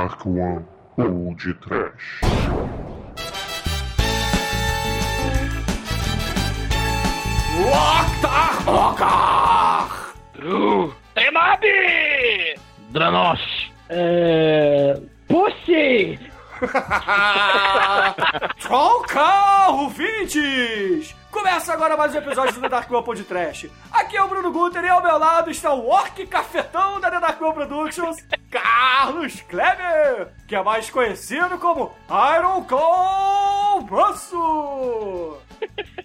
Dark One ou de Trash. Loktar Lokar! Tremab! Dranos! É... Pussy! Tchau, ouvintes! Começa agora mais um episódio do The Dark One de Trash. Aqui é o Bruno Guter e ao meu lado está o orc cafetão da The Dark One Productions, Carlos Kleber, que é mais conhecido como Iron Claw Manso.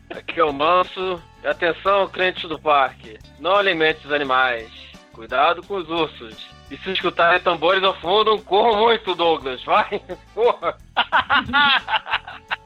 Aqui é o Manso. E atenção, crentes do parque. Não alimente os animais. Cuidado com os ursos. E se escutarem tambores ao fundo, corram muito, Douglas. Vai, corra.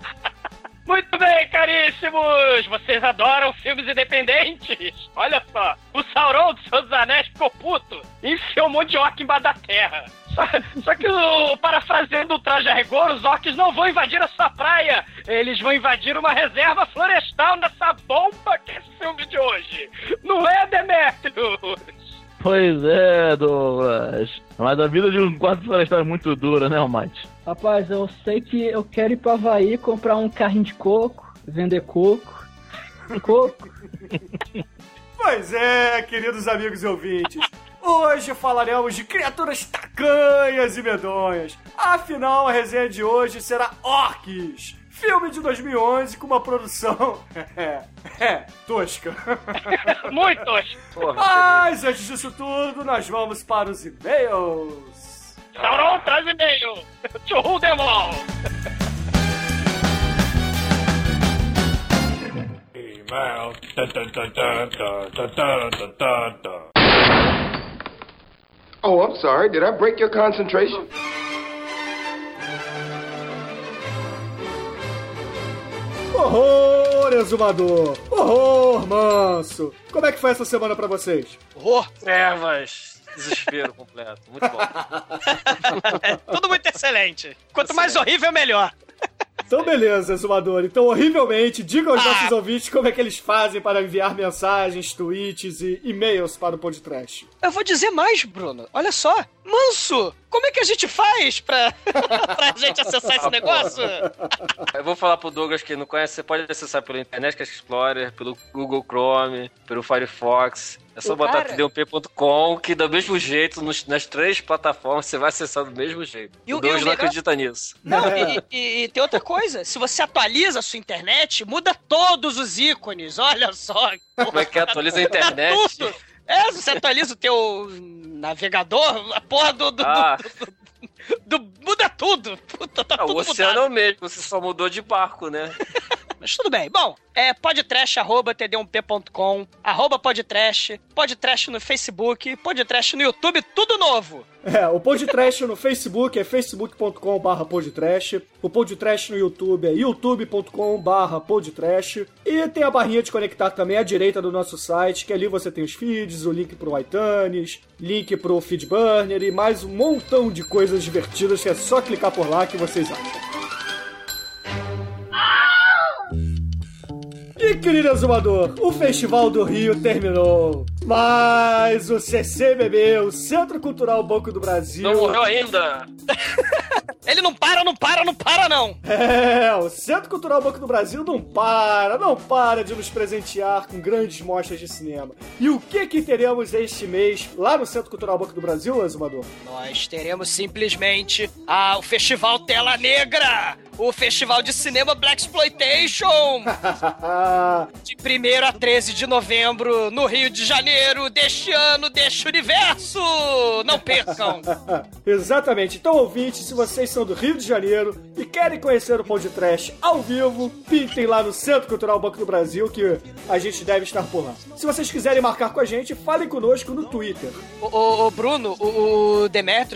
Muito bem, caríssimos! Vocês adoram filmes independentes? Olha só, o Sauron dos Seus Anéis ficou puto e enfiou um monte de orc embaixo da terra. Só, só que, o, parafraseando o traje a rigor, os orcs não vão invadir a sua praia. Eles vão invadir uma reserva florestal nessa bomba que é esse filme de hoje. Não é, Demetrius? Pois é, Douglas. Mas a vida de um quarto florestal é muito dura, né, Almighty? Rapaz, eu sei que eu quero ir pra Havaí comprar um carrinho de coco, vender coco. Coco. Pois é, queridos amigos e ouvintes. Hoje falaremos de criaturas tacanhas e medonhas. Afinal, a resenha de hoje será Orcs. Filme de 2011 com uma produção. É, é, tosca. Muito tosco. Mas antes disso tudo, nós vamos para os e-mails. Sauron, traz e-mail! To who them all! Oh, I'm sorry. Did I break your concentration? Horror, exumador! Horror, manso! Como é que foi essa semana para vocês? Horror, trevas! Desespero completo. Muito bom. Tudo muito excelente. Quanto mais horrível, melhor. Então, beleza, exumador. Então, horrivelmente, diga aos Ah. nossos ouvintes como é que eles fazem para enviar mensagens, tweets e e-mails para o podcast. Eu vou dizer mais, Bruno. Olha só. Manso, como é que a gente faz pra, pra gente acessar esse negócio? Eu vou falar pro Douglas que não conhece, você pode acessar pelo Internet Explorer, pelo Google Chrome, pelo Firefox. É só botar cara- tdump.com que do mesmo jeito, nos- nas três plataformas, você vai acessar do mesmo jeito. E o- o não acredita nisso. Não, e, e- e tem outra coisa. Se você atualiza a sua internet, muda todos os ícones. Olha só. Como é que atualiza a internet? É, se você atualiza o teu navegador, a porra do... do- Ah, do- do- muda tudo. Puta, tá ah, o tudo oceano mudado. é o mesmo, você só mudou de barco, né? Mas tudo bem. Bom, é podtrash.td1p.com, arroba podtrash, podtrash no Facebook, podtrash no YouTube, tudo novo. É, o podcast no Facebook é facebook.com.br podtrash, o podcast no YouTube é youtube.com.br podtrash, e tem a barrinha de conectar também à direita do nosso site, que ali você tem os feeds, o link pro iTunes, link pro Feedburner e mais um montão de coisas divertidas que é só clicar por lá que vocês acham. E querido exumador, o Festival do Rio terminou. Mas o CCBB, o Centro Cultural Banco do Brasil. Não morreu ainda! Ele não para, não para, não para, não. É, o Centro Cultural Banco do Brasil não para, não para de nos presentear com grandes mostras de cinema. E o que que teremos este mês lá no Centro Cultural Banco do Brasil, Exumador? Nós teremos simplesmente ah, o Festival Tela Negra, o Festival de Cinema Black Exploitation, de 1 a 13 de novembro, no Rio de Janeiro, deste ano, deste universo. Não percam. Exatamente. Então, ouvintes, se vocês são do Rio de Janeiro e querem conhecer o Pão de Trash ao vivo, pintem lá no Centro Cultural Banco do Brasil que a gente deve estar por lá. Se vocês quiserem marcar com a gente, falem conosco no Twitter. O, o- o Bruno, o, o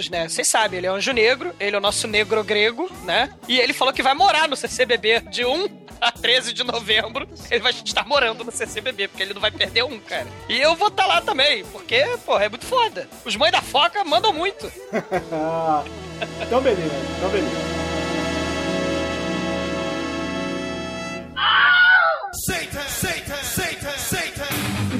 né? Vocês sabem, ele é um anjo negro, ele é o nosso negro grego, né? E ele falou que vai morar no CCBB de 1 a 13 de novembro. Ele vai estar morando no CCBB, porque ele não vai perder um, cara. E eu vou estar lá também, porque, porra, é muito foda. Os mães da foca mandam muito. Então beleza, então beleza. Então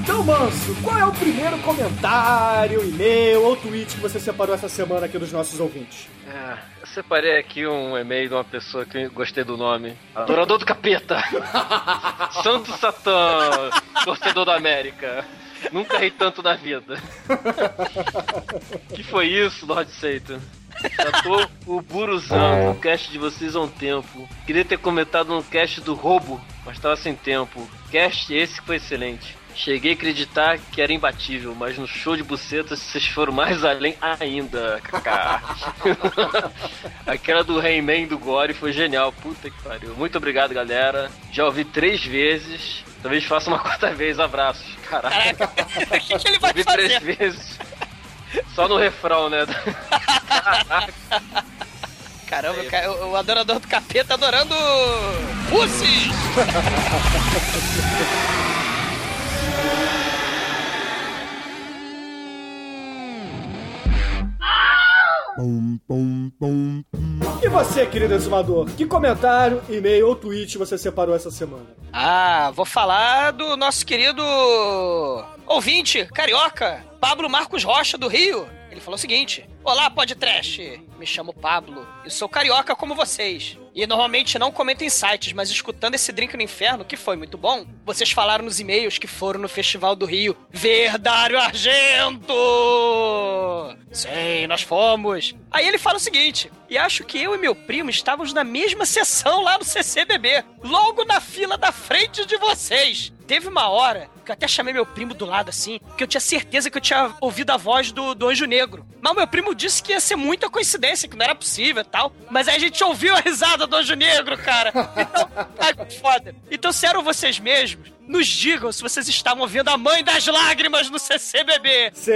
Então, Manso, qual é o primeiro comentário, e-mail ou tweet que você separou essa semana aqui dos nossos ouvintes? É, eu separei aqui um e-mail de uma pessoa que eu gostei do nome. Adorador do capeta. Santo Satã, torcedor da América. Nunca ri tanto na vida. que foi isso, Lord Satan? Já tô o buruzando o cast de vocês há um tempo. Queria ter comentado no cast do roubo, mas tava sem tempo. Cast esse que foi excelente. Cheguei a acreditar que era imbatível, mas no show de bucetas vocês foram mais além ainda, kaká. Aquela do Rayman do Gore foi genial, puta que pariu. Muito obrigado, galera. Já ouvi três vezes. Talvez faça uma quarta vez. Abraços. Caraca. O que, que ele vai ouvi fazer? três vezes. Só no refrão, né? Caramba, ca- o, o adorador do capeta adorando Pussy! E você, querido exumador, que comentário, e-mail ou tweet você separou essa semana? Ah, vou falar do nosso querido ouvinte carioca, Pablo Marcos Rocha, do Rio. Ele falou o seguinte: Olá, podcast. Me chamo Pablo e sou carioca como vocês. E normalmente não comento em sites, mas escutando esse drink no inferno, que foi muito bom, vocês falaram nos e-mails que foram no Festival do Rio. Verdário Argento! Sim, nós fomos. Aí ele fala o seguinte: e acho que eu e meu primo estávamos na mesma sessão lá no CCBB, logo na fila da frente de vocês. Teve uma hora que eu até chamei meu primo do lado assim, que eu tinha certeza que eu tinha ouvido a voz do, do Anjo Negro. Mas meu primo disse que ia ser muita coincidência, que não era possível e tal. Mas aí a gente ouviu a risada do Anjo Negro, cara. Então, que foda. Então, se eram vocês mesmos, nos digam se vocês estavam vendo a Mãe das Lágrimas no CCBB. Sim,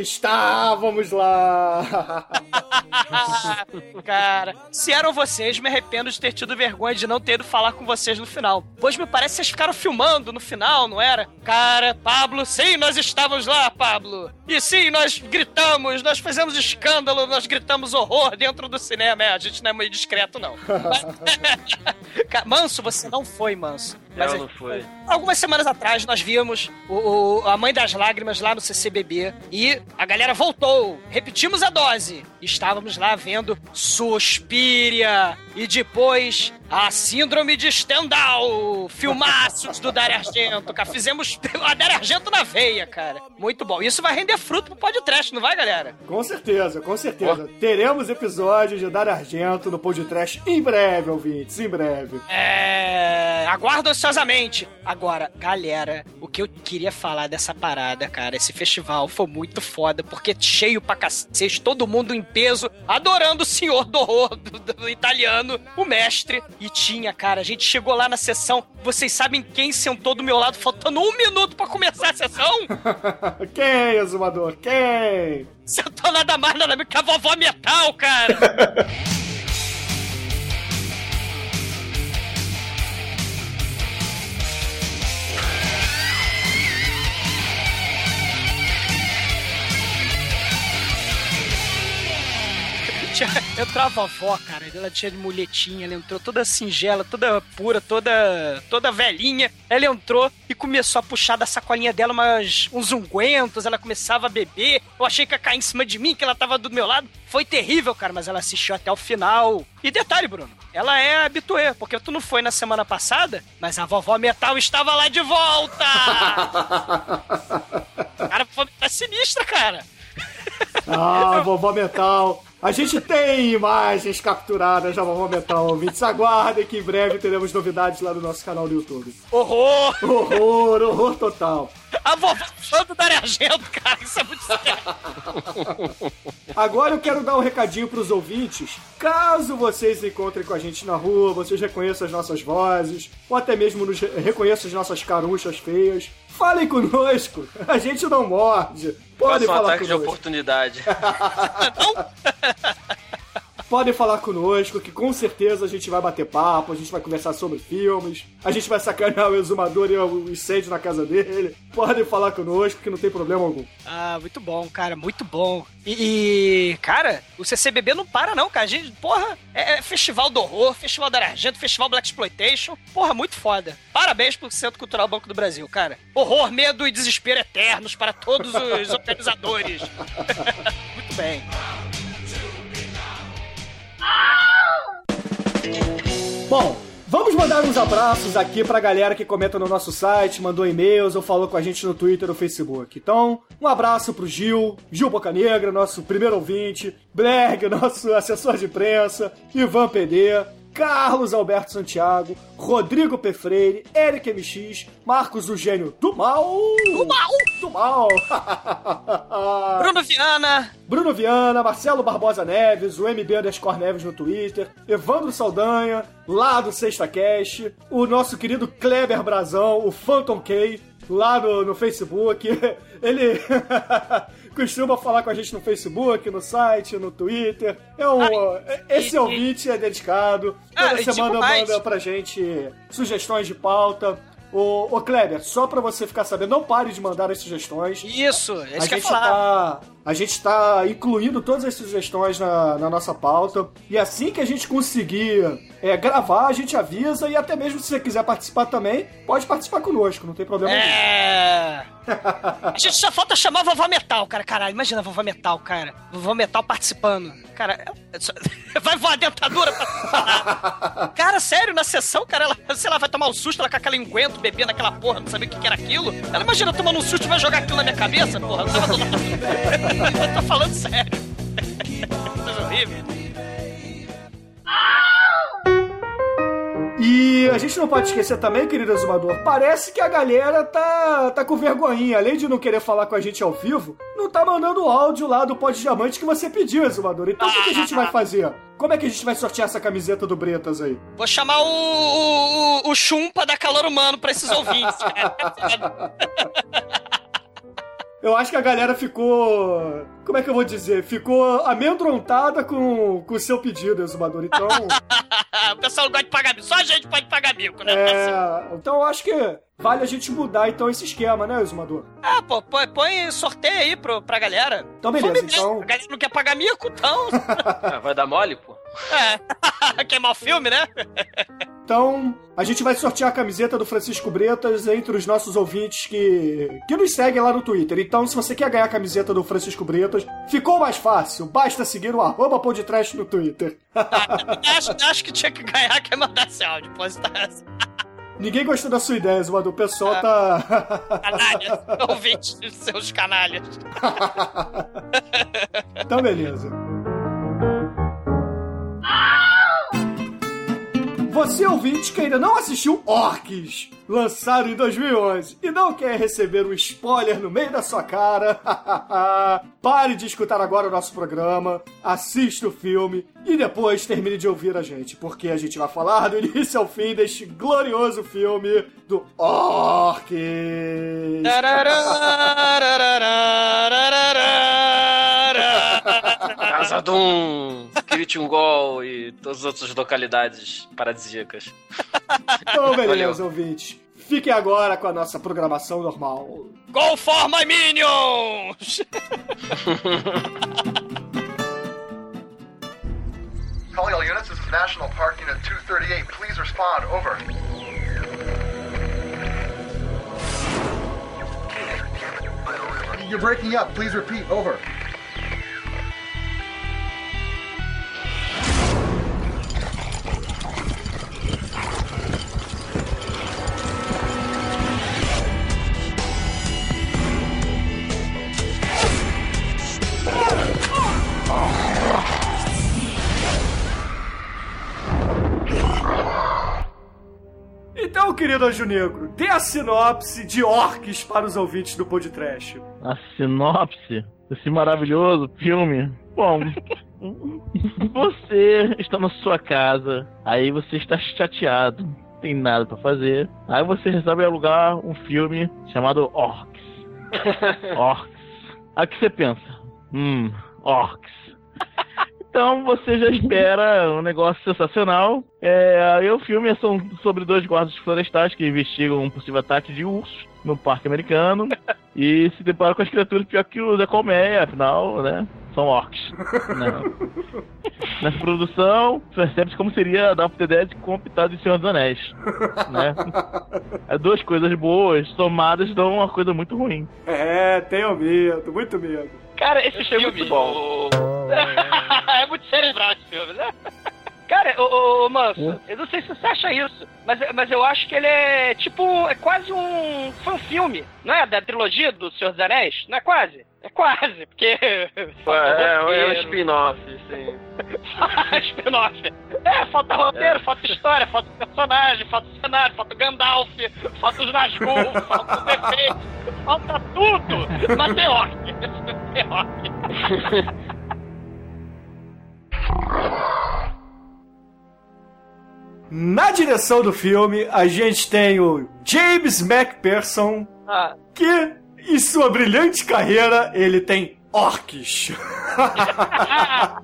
estávamos lá. Cara, se eram vocês, me arrependo de ter tido vergonha de não ter ido falar com vocês no final. Pois me parece que vocês ficaram filmando no final, não era? Cara, Pablo, sim, nós estávamos lá, Pablo. E sim, nós gritamos, nós fizemos escândalo, nós gritamos horror dentro do cinema. É, a gente não é meio discreto, não. Mas- Manso, você não foi, Manso. Mas Não, não foi. Algumas semanas atrás nós vimos o, o- a Mãe das Lágrimas lá no CCBB e a galera voltou. Repetimos a dose. Estávamos lá vendo Suspiria e depois a Síndrome de Stendhal. Filmaços do Dario Argento, cara. Fizemos a Dario Argento na veia, cara. Muito bom. Isso vai render fruto pro podcast, não vai, galera? Com certeza, com certeza. Teremos episódios de Dar Argento no podcast em breve, ouvintes, em breve. É. Aguardo ansiosamente. Agora, galera, o que eu queria falar dessa parada, cara, esse festival foi muito foda, porque cheio pra cacete, todo mundo em peso, adorando o senhor do horror do, do italiano, o mestre. E tinha, cara, a gente chegou lá na sessão. Vocês sabem quem sentou do meu lado, faltando um minuto pra começar a sessão? Quem, exumador? Quem? Sentou nada mais, nada menos que a vovó metal, cara. Tinha- Entrou a vovó, cara. Ela tinha de mulhetinha, ela entrou toda singela, toda pura, toda toda velhinha. Ela entrou e começou a puxar da sacolinha dela umas, uns ungüentos. Ela começava a beber. Eu achei que ia cair em cima de mim, que ela tava do meu lado. Foi terrível, cara, mas ela assistiu até o final. E detalhe, Bruno, ela é habituê, porque tu não foi na semana passada, mas a vovó metal estava lá de volta! cara, foi tá sinistra, cara. Ah, vovó Metal. A gente tem imagens capturadas da vovó Metal, ouvintes. Aguardem que em breve teremos novidades lá no nosso canal do YouTube. Horror! Horror, horror total. A vovó do Dario Argento, cara, isso é muito sério. Agora eu quero dar um recadinho pros ouvintes. Caso vocês encontrem com a gente na rua, vocês reconheçam as nossas vozes, ou até mesmo nos re- reconheçam as nossas caruchas feias, falem conosco. A gente não morde. Podem Faça um falar ataque de conosco. oportunidade. podem falar conosco, que com certeza a gente vai bater papo, a gente vai conversar sobre filmes, a gente vai sacanear o exumador e o incêndio na casa dele. Podem falar conosco, que não tem problema algum. Ah, muito bom, cara, muito bom. E, e, cara, o CCBB não para não, cara. A gente, porra, é, é festival do horror, festival da Argento, festival Black Exploitation. Porra, muito foda. Parabéns pro Centro Cultural Banco do Brasil, cara. Horror, medo e desespero eternos para todos os organizadores. muito bem. Bom, vamos mandar uns abraços aqui pra galera que comenta no nosso site, mandou e-mails ou falou com a gente no Twitter ou Facebook. Então, um abraço pro Gil, Gil Bocanegra, nosso primeiro ouvinte, Blerg, nosso assessor de imprensa, Ivan PD, Carlos Alberto Santiago, Rodrigo P. Freire, Eric MX, Marcos o Gênio do Mal. Do mal! Do Mal! Bruno Viana. Bruno Viana, Marcelo Barbosa Neves, o MB Underscore Neves no Twitter, Evandro Saldanha, lá do Sexta Cast, o nosso querido Kleber Brazão, o Phantom K, lá no, no Facebook. Ele costuma falar com a gente no Facebook, no site, no Twitter. É um, esse e- ouvinte é dedicado. Ah, Toda e digo semana mais. manda pra gente sugestões de pauta. Ô, ô Kleber, só pra você ficar sabendo, não pare de mandar as sugestões. Isso, é A isso que eu ia gente, falar. tá, a gente tá incluindo todas as sugestões na, na nossa pauta. E assim que a gente conseguir é, gravar, a gente avisa. E até mesmo se você quiser participar também, pode participar conosco, não tem problema nenhum. É. A gente só falta chamar a Vovó Metal, cara. Caralho, imagina a Vovó Metal, cara. Vovó Metal participando. Cara, é só- vai voar a dentadura pra. Cara, sério, na sessão, cara, ela, sei lá, vai tomar um susto, ela com aquela enguento, bebendo aquela porra, não sabia o que era aquilo. Ela imagina tomando um susto e vai jogar aquilo na minha cabeça, porra. Eu tava do lado. Eu tô falando sério. Coisa horrível. E a gente não pode esquecer também, querido exumador, parece que a galera tá, tá com vergonhinha. Além de não querer falar com a gente ao vivo, não tá mandando o áudio lá do Pod Diamante que você pediu, exumador. Então o que, que a gente vai fazer? Como é que a gente vai sortear essa camiseta do Bretas aí? Vou chamar o, o, o, Chumpa da calor humano pra esses ouvintes. Eu acho que a galera ficou. Como é que eu vou dizer? Ficou amedrontada com com o seu pedido, exumador. Então. o pessoal não gosta de pagar mico. Só a gente pode pagar mico, né? é, então eu acho que vale a gente mudar então esse esquema, né, exumador? Ah, pô, põe, põe sorteio aí pro, pra galera. Então, beleza, Fome mesmo. então- A galera não quer pagar mico, então. Ah, vai dar mole, pô? É. Queimar o filme, né? Então, a gente vai sortear a camiseta do Francisco Bretas entre os nossos ouvintes que, que nos seguem lá no Twitter. Então, se você quer ganhar a camiseta do Francisco Bretas, ficou mais fácil. Basta seguir o arroba no Twitter. acho, acho que tinha que ganhar quem mandasse áudio. Pô, isso tá Ninguém gostou da sua ideia, Zumador. O pessoal tá. canalhas. Ouvintes, seus canalhas. então, beleza. Você ouvinte que ainda não assistiu Orcs, lançado em 2011, e não quer receber um spoiler no meio da sua cara, pare de escutar agora o nosso programa, assista o filme e depois termine de ouvir a gente, porque a gente vai falar do início ao fim deste glorioso filme do Orcs. Casa Doom, Gol e todas as outras localidades paradisíacas. Então, beleza, Valeu. ouvintes. Fiquem agora com a nossa programação normal. Go for my minions! Calling all units, this is National Park Unit 238. Please respond. Over. You're breaking up. Please repeat. Over. Querido Anjo Negro, dê a sinopse de Orcs para os ouvintes do podcast. A sinopse desse maravilhoso filme. Bom, você está na sua casa, aí você está chateado, não tem nada pra fazer. Aí você resolve alugar um filme chamado Orcs. Orcs. Aí o que você pensa? Hum, Orcs. Então você já espera um negócio sensacional. É, aí o filme é sobre dois guardas florestais que investigam um possível ataque de urso no parque americano e se deparam com as criaturas pior que o da colmeia, afinal, né? São orcs. Nessa produção, percebe-se como seria dar The Dead com o pitado de Senhor dos Anéis. Né? É duas coisas boas, somadas dão uma coisa muito ruim. É, tenho medo, muito medo. Cara, esse Esse é filme. muito bom. é muito cerebral esse filme, né? Cara, ô, ô, ô Manso, eu não sei se você acha isso, mas, mas eu acho que ele é tipo. É quase um fanfilme, não é? Da trilogia do Senhor dos Anéis? Não é quase? É quase, porque. É, é um spin-off, sim. spin-off. É, falta roteiro, falta história, falta personagem, falta cenário, falta Gandalf, falta os Nazgûl, falta os efeitos, falta tudo. Mas tem orc. Tem orc. Na direção do filme, a gente tem o James McPherson, Ah, que em sua brilhante carreira ele tem orques.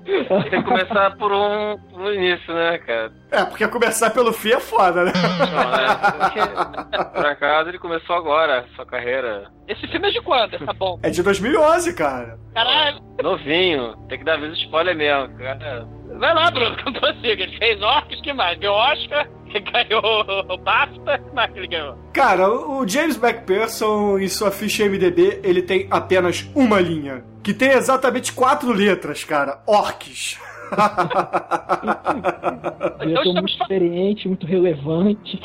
Tem que começar por um, no início, né, cara? É, porque começar pelo fim é foda, né? Não, é, porque, por acaso ele começou agora, sua carreira. esse filme é de quando? Essa bomba? É de 2011, cara. Caralho. Novinho, tem que dar vez spoiler mesmo, cara. Vai lá, Bruno, que eu não consigo. Ele fez orcs, que mais? Ganhou Oscar, ganhou o BAFTA, que mais que ele ganhou? Cara, o James McPherson, em sua ficha MDB, ele tem apenas uma linha. Que tem exatamente quatro letras, cara. Orques. Eu Então estamos, muito fa- experiente, muito relevante.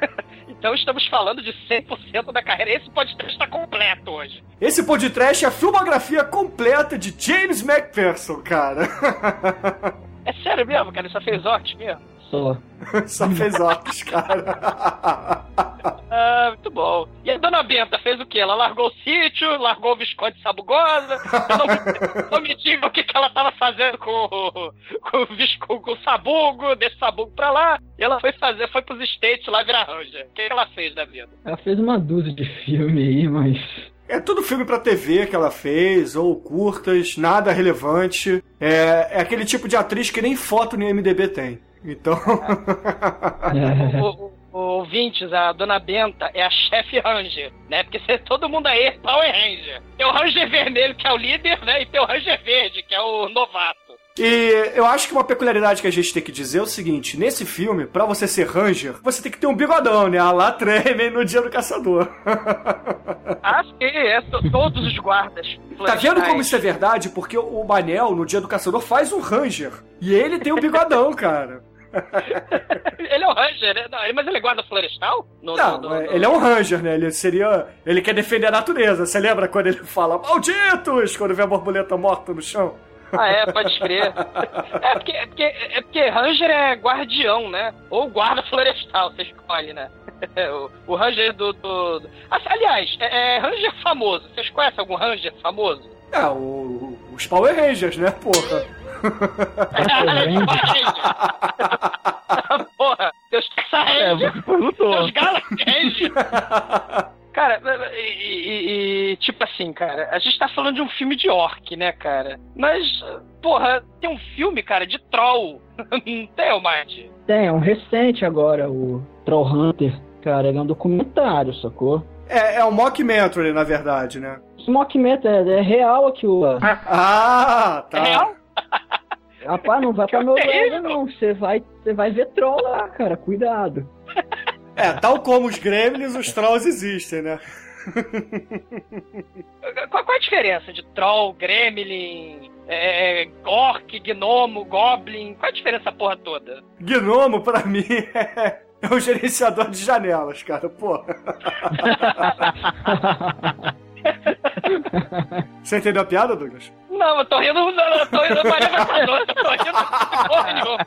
então estamos falando de 100% da carreira. Esse podcast está completo hoje. Esse podcast é a filmografia completa de James McPherson, cara. É sério mesmo, cara? Ele só fez orcs mesmo? Só. Só fez orques, cara. Ah, muito bom. E a dona Benta fez o quê? Ela largou o sítio, largou o Visconde Sabugosa. Eu não, me diga o que, que ela tava fazendo com, o- com o Visconde, com o Sabugo, o Sabugo pra lá. E ela foi fazer, foi pros States lá virar Ranger. O que, que ela fez da vida? Ela fez uma dúzia de filme aí, mas. É tudo filme pra TV que ela fez, ou curtas, nada relevante. É, é aquele tipo de atriz que nem foto no IMDB tem. Então. É. O, o- o- ouvintes, a dona Benta é a chefe Ranger, né? Porque se- todo mundo aí é Power Ranger. Tem o Ranger vermelho, que é o líder, né? E tem o Ranger verde, que é o novato. E eu acho que uma peculiaridade que a gente tem que dizer é o seguinte: nesse filme, pra você ser Ranger, você tem que ter um bigodão, né? A lá treme no dia do caçador. Ah, sim, é, to- todos os guardas. Tá vendo como isso é verdade? Porque o Manel, no dia do caçador, faz um Ranger. E ele tem o bigodão, cara. Ele é o Ranger, né? Não, mas ele é guarda florestal? No, Não, no- no- ele é um Ranger, né? Ele seria. Ele quer defender a natureza. Você lembra quando ele fala malditos quando vê a borboleta morta no chão? Ah, é, pode crer. É porque, é, porque, é porque Ranger é guardião, né? Ou guarda florestal, você escolhe, né? O, o Ranger do. do- do- Ah, Aliás, é, é Ranger famoso. Vocês conhecem algum Ranger famoso? É, o- os Power Rangers, né, porra? Porra, teus Texas É, você perguntou. teus Galaxy Ranger. Cara, e, e- e, tipo assim, cara, a gente tá falando de um filme de orc, né, cara? Mas, porra, tem um filme, cara, de troll. Não tem, Almighty? Tem, é um recente agora, o Troll Hunter. Cara, ele é um documentário, sacou? É, é um mockumentary, na verdade, né? Esse mockment é, é real aquilo lá. Ah, tá. É real? Rapaz, não vai pra meu lado, não. Você vai, você vai ver troll lá, cara. Cuidado. É, tal como os gremlins, os trolls existem, né? Qual, qual é a diferença de troll, gremlin, é, orc, gnomo, goblin? Qual é a diferença porra toda? Gnomo, pra mim, é, é um gerenciador de janelas, cara, porra. Você entendeu a piada, Douglas? Não, eu tô rindo, não, não, eu tô rindo do Maria Matador, eu tô rindo porra nenhuma.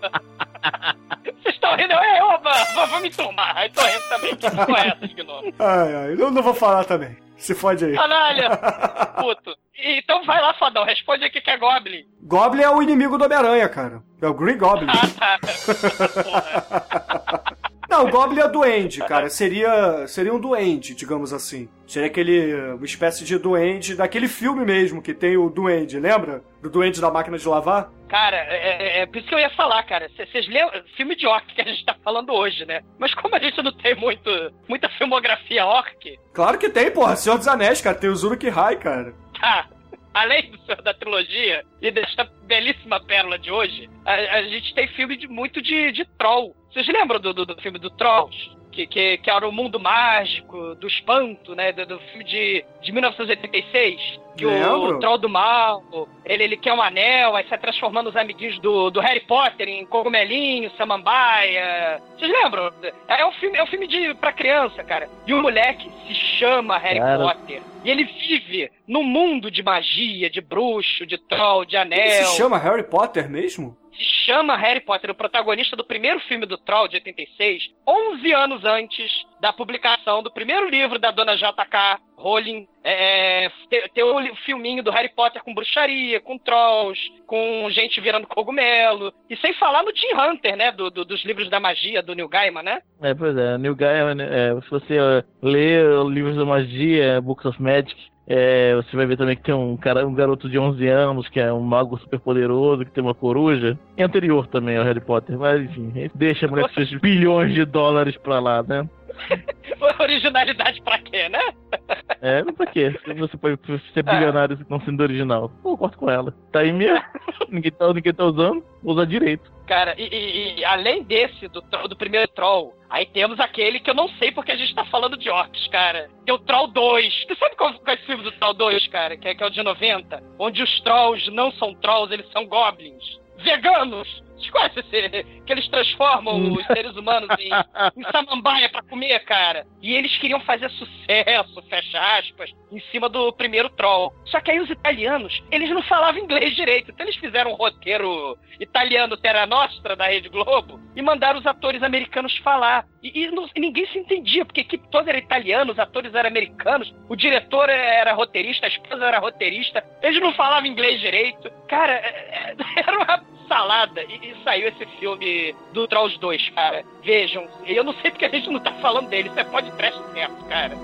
Vocês estão rindo, é, oba, vou, vou me tomar. Aí tô rindo também, que porra é essa de gnomo? Ai, ai, eu não vou falar também. Se fode aí. Canalha, puto. Então vai lá, fodão, responde aqui que é goblin. Goblin é o inimigo do Homem-Aranha, cara. É o Green Goblin. Ah, tá. Porra. Não, o Goblin é duende, cara. Seria, seria um duende, digamos assim. Seria aquele. uma espécie de duende daquele filme mesmo que tem o duende, lembra? Do duende da máquina de lavar? Cara, é, é, é por isso que eu ia falar, cara. Vocês lembram? Filme de orc que a gente tá falando hoje, né? Mas como a gente não tem muito, muita filmografia orc, Claro que tem, porra. Senhor dos Anéis, cara. Tem o Zuruk-hai, cara. tá. Além do Senhor da trilogia e desta belíssima pérola de hoje, a, a gente tem filme de, muito de, de troll. Vocês lembram do, do, do filme do Trolls? Que, que, que era o mundo mágico, do espanto, né? Do, do filme de, de 1986. Que Lembro. o troll do mal, ele, ele quer um anel, aí sai transformando os amiguinhos do, do Harry Potter em cogumelinho, samambaia. Vocês lembram? É um filme, é um filme de, pra criança, cara. E o moleque se chama Harry Cara. Potter. E ele vive num mundo de magia, de bruxo, de troll, de anel. Ele se chama Harry Potter mesmo? Chama Harry Potter, o protagonista do primeiro filme do Troll, de 86, 11 anos antes da publicação do primeiro livro da dona J.K. Rowling. É, ter, ter o filminho do Harry Potter com bruxaria, com trolls, com gente virando cogumelo. E sem falar no Tim Hunter, né? do- do- dos livros da magia, do Neil Gaiman, né? É, pois é, Neil Gaiman, é, se você ó, lê livros da magia, Books of Magic, é, você vai ver também que tem um cara, um garoto de 11 anos que é um mago super poderoso, que tem uma coruja. É anterior também ao Harry Potter, mas enfim, deixa a mulher com seus bilhões de dólares pra lá, né? Originalidade pra quê, né? É, pra quê? Se você pode ser bilionário não sendo original. Pô, corta com ela. Tá aí mesmo. ninguém, tá, ninguém tá usando, usa direito. Cara, e, e- e além desse, do, do primeiro Troll, aí temos aquele que eu não sei porque a gente tá falando de orcs, cara. Que é o Troll 2. Tu sabe qual, qual é esse filme do Troll 2, cara? Que é, que é o de 90? Onde os Trolls não são Trolls, eles são Goblins. Veganos! Vocês conhecem esse? Que eles transformam os seres humanos em, em samambaia pra comer, cara. E eles queriam fazer sucesso, fecha aspas, em cima do primeiro Troll. Só que aí os italianos, eles não falavam inglês direito. Então eles fizeram um roteiro italiano Terra Nostra da Rede Globo e mandaram os atores americanos falar. E, e não- e ninguém se entendia, porque a equipe toda era italiana, os atores eram americanos, o diretor era roteirista, a esposa era roteirista, eles não falavam inglês direito. Cara, é- é- era uma salada. E, e saiu esse filme do Trolls 2, cara. Vejam, eu não sei porque a gente não tá falando dele, isso é podcast certo, cara.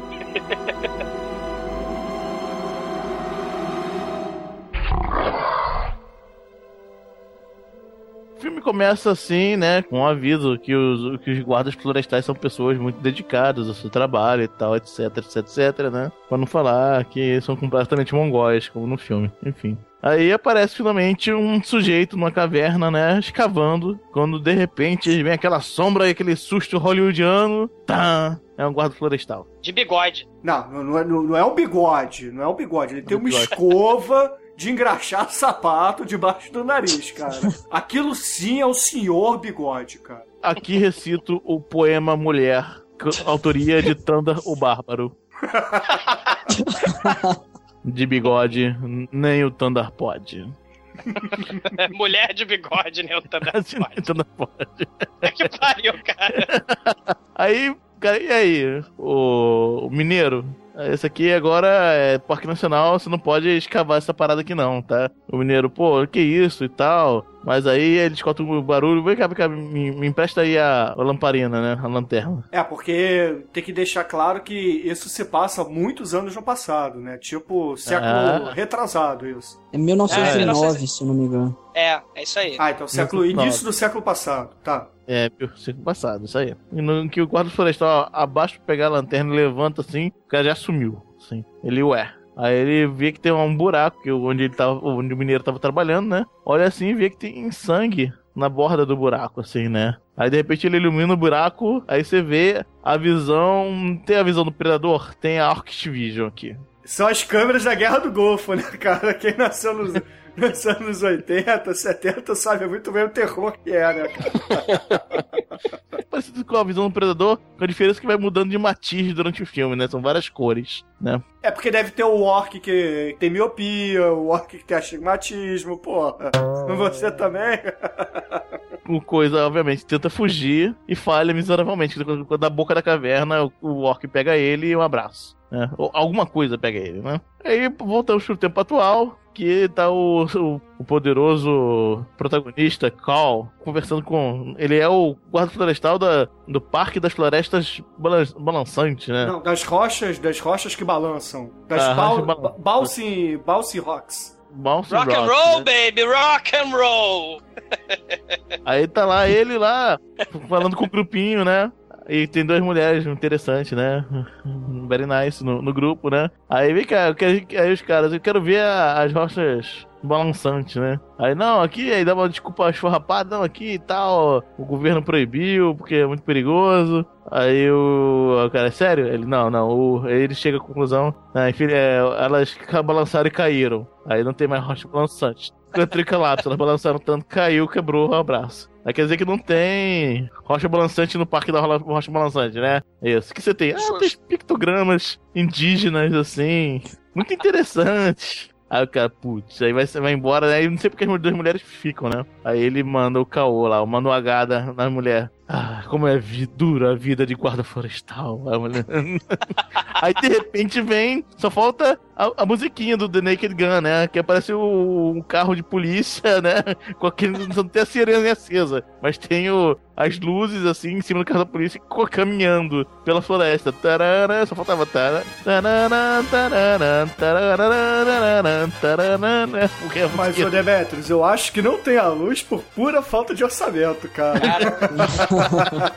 O filme começa assim, né, com um aviso que os, que os guardas florestais são pessoas muito dedicadas ao seu trabalho e tal, etc, etc, etc, né? Pra não falar que são completamente mongóis, como no filme, enfim. Aí aparece finalmente um sujeito numa caverna, né, escavando, quando de repente vem aquela sombra e aquele susto hollywoodiano, tá, é um guarda florestal. De bigode. Não, não, é, não- é um bigode. Não é um bigode. Ele tem uma bigode. escova de engraxar sapato debaixo do nariz, cara. Aquilo sim é o senhor bigode, cara. Aqui recito o poema Mulher, autoria de Tandar o Bárbaro. De bigode, nem o Tandar pode. Mulher de bigode, nem o Tandar pode. que pariu, cara. Aí, cara, e aí, o, o mineiro? Esse aqui agora é Parque Nacional, você não pode escavar essa parada aqui não, tá? O mineiro, pô, que isso e tal. Mas aí ele escuta o barulho, vem cá, vem cá, me, me empresta aí a, a lamparina, né? A lanterna. É, porque tem que deixar claro que isso se passa muitos anos no passado, né? Tipo, século Ah. retrasado, isso. É 1909, É, se eu não me engano. É, é isso aí. Ah, então século, Não. início do século passado, tá. É, século passado, isso aí. E no que o guarda florestal abaixa pra pegar a lanterna e levanta assim, o cara já sumiu. Assim. Ele, ué. Aí ele vê que tem um buraco que onde ele tava, onde o mineiro tava trabalhando, né? Olha assim e vê que tem sangue na borda do buraco, assim, né? Aí de repente ele ilumina o buraco, aí você vê a visão. Tem a visão do predador? Tem a Orc Vision aqui. São as câmeras da Guerra do Golfo, né, cara? Quem nasceu nos, nos anos 80, 70 sabe muito bem o terror que é, né, cara? Parecido com a visão do predador, com a diferença que vai mudando de matiz durante o filme, né? São várias cores, né? É porque deve ter o orc que tem miopia, o orc que tem astigmatismo, porra. Você também? O coisa, obviamente, tenta fugir e falha miseravelmente. Quando da boca da caverna, o- o orc pega ele e um abraço. né? Ou alguma coisa pega ele, né? Aí voltamos pro tempo atual, que tá o, o, o poderoso protagonista, Cal, conversando com. Ele é o guarda florestal da, do Parque das Florestas Balan- Balançantes, né? Não, das rochas, das rochas que balançam. Das Ah, bal, rocha que balança. ba- Bouncy, bouncy Rocks. Bounce Rock and roll, né? baby, rock and roll. Aí tá lá ele lá, falando com o grupinho, né? E tem duas mulheres interessantes, né? Very nice no, no grupo, né? Aí vem cá, eu quero, aí os caras, eu quero ver a- as rochas balançantes, né? Aí, não, aqui, aí dá uma desculpa esfarrapada, não, aqui e tal, o governo proibiu, porque é muito perigoso. Aí o, o cara, é sério? Ele, não, não, o, ele chega à conclusão, né, enfim, é, elas balançaram e caíram. Aí não tem mais rocha balançante. Tricalapso, elas balançaram tanto, caiu, quebrou o braço. Aí quer dizer que não tem rocha balançante no parque da rocha balançante, né? Isso. O que você tem? Ah, tem pictogramas indígenas, assim, muito interessantes. Aí o cara, putz, aí vai, vai embora, né? aí não sei porque as duas mulheres ficam, né? Aí ele manda o caô lá, manda o H da, na mulher. Ah, como é vi- dura a vida de guarda florestal. Aí de repente vem, só falta a, a musiquinha do The Naked Gun, né? Que aparece o, um carro de polícia, né? Com aquele. Não tem a sirene acesa, mas tem o, as luzes assim em cima do carro da polícia caminhando pela floresta. Tarará, só faltava. Tarará, tarará, tarará, tarará, tarará, né? Porque a Mas, ô Demetrius, eu acho que não tem a luz por pura falta de orçamento, cara.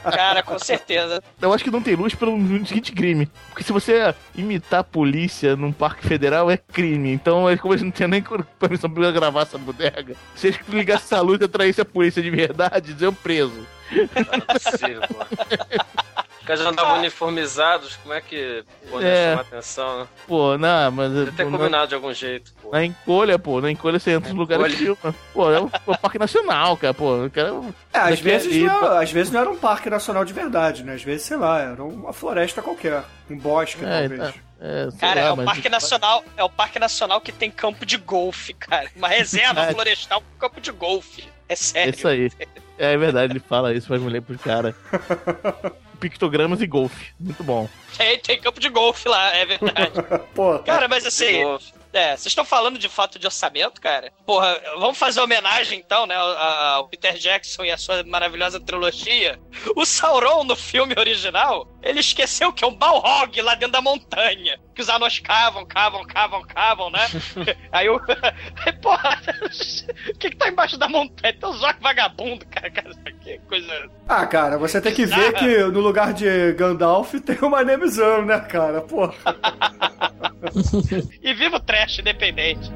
Cara, com certeza. Eu acho que não tem luz pelo seguinte crime. Porque se você imitar a polícia num parque federal, é crime. Então, é como eles não tinham nem permissão pra gravar essa bodega. Se eles ligassem essa luz e atraíssem a polícia de verdade, diziam preso. Não é possível, pô. Os caras já andavam uniformizados, como é que pode É. chamar atenção, né? Pô, não, mas. Deve ter pô, combinado de algum jeito, pô. Na encolha, pô. Na encolha você entra nos lugares que filma. Pô, é um, é um parque nacional, cara. Pô, quero. É, às vezes, ali, não, pô. às vezes não era um parque nacional de verdade, né? Às vezes, sei lá, era uma floresta qualquer. Um bosque, É, talvez. tá. É, Cara, lá, é o Parque Nacional, é o Parque Nacional que tem campo de golfe, cara. Uma reserva É. florestal com campo de golfe. É sério. Isso aí. É verdade, ele fala isso, faz mulher pros caras. Pictogramas e golfe. Muito bom. Tem, tem campo de golfe lá, é verdade. Pô, Cara, mas assim, é, vocês estão falando de fato de orçamento, cara? Porra, vamos fazer homenagem então, né, ao, ao Peter Jackson e a sua maravilhosa trilogia. O Sauron no filme original, ele esqueceu que é um Balrog lá dentro da montanha. Que os anões cavam, cavam, cavam, cavam, né? Aí o. Aí, porra, o que que tá embaixo da montanha? Tem um zoco vagabundo, cara, cara. Que coisa. Ah, cara, você tem que ver que no lugar de Gandalf tem uma Nemezão, né, cara? Porra. E viva o trash independente.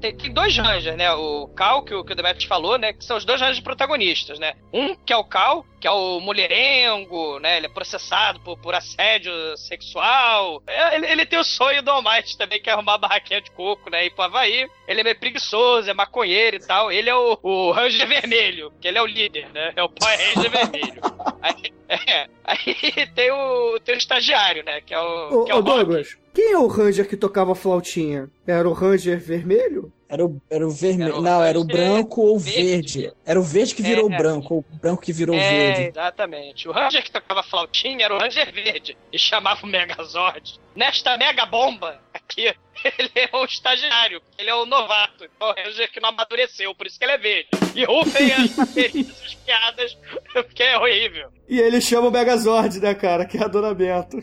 Tem, tem dois Rangers, né? O Cal, que o, que o Demetrius falou, né? Que são os dois Rangers protagonistas, né? Um que é o Cal, que é o mulherengo, né? Ele é processado por, por assédio sexual. É, Ele, ele tem o sonho do Almighty também, que é arrumar a barraquinha de coco, né? Ir pro Havaí. Ele é meio preguiçoso, é maconheiro e tal. Ele é o, o Ranger Vermelho, que ele é o líder, né? É o Power Ranger Vermelho. Aí, é, aí tem o, tem o estagiário, né? Que é o, Ô, que é o. Douglas, quem é o Ranger que tocava flautinha? Era o Ranger vermelho? Era o, era o vermelho. Era o Não, era o branco ou verde. verde. Era o verde que virou É. branco, ou o branco que virou é, verde. exatamente. O Ranger que tocava flautinha era o Ranger Verde e chamava o Megazord. Nesta mega bomba aqui, ele é um estagiário, ele é um novato. Então, é o Ranger que não amadureceu, por isso que ele é verde. E rufem as piadas, porque é horrível. E ele chama o Megazord, né, cara? Que é a Dona Bento.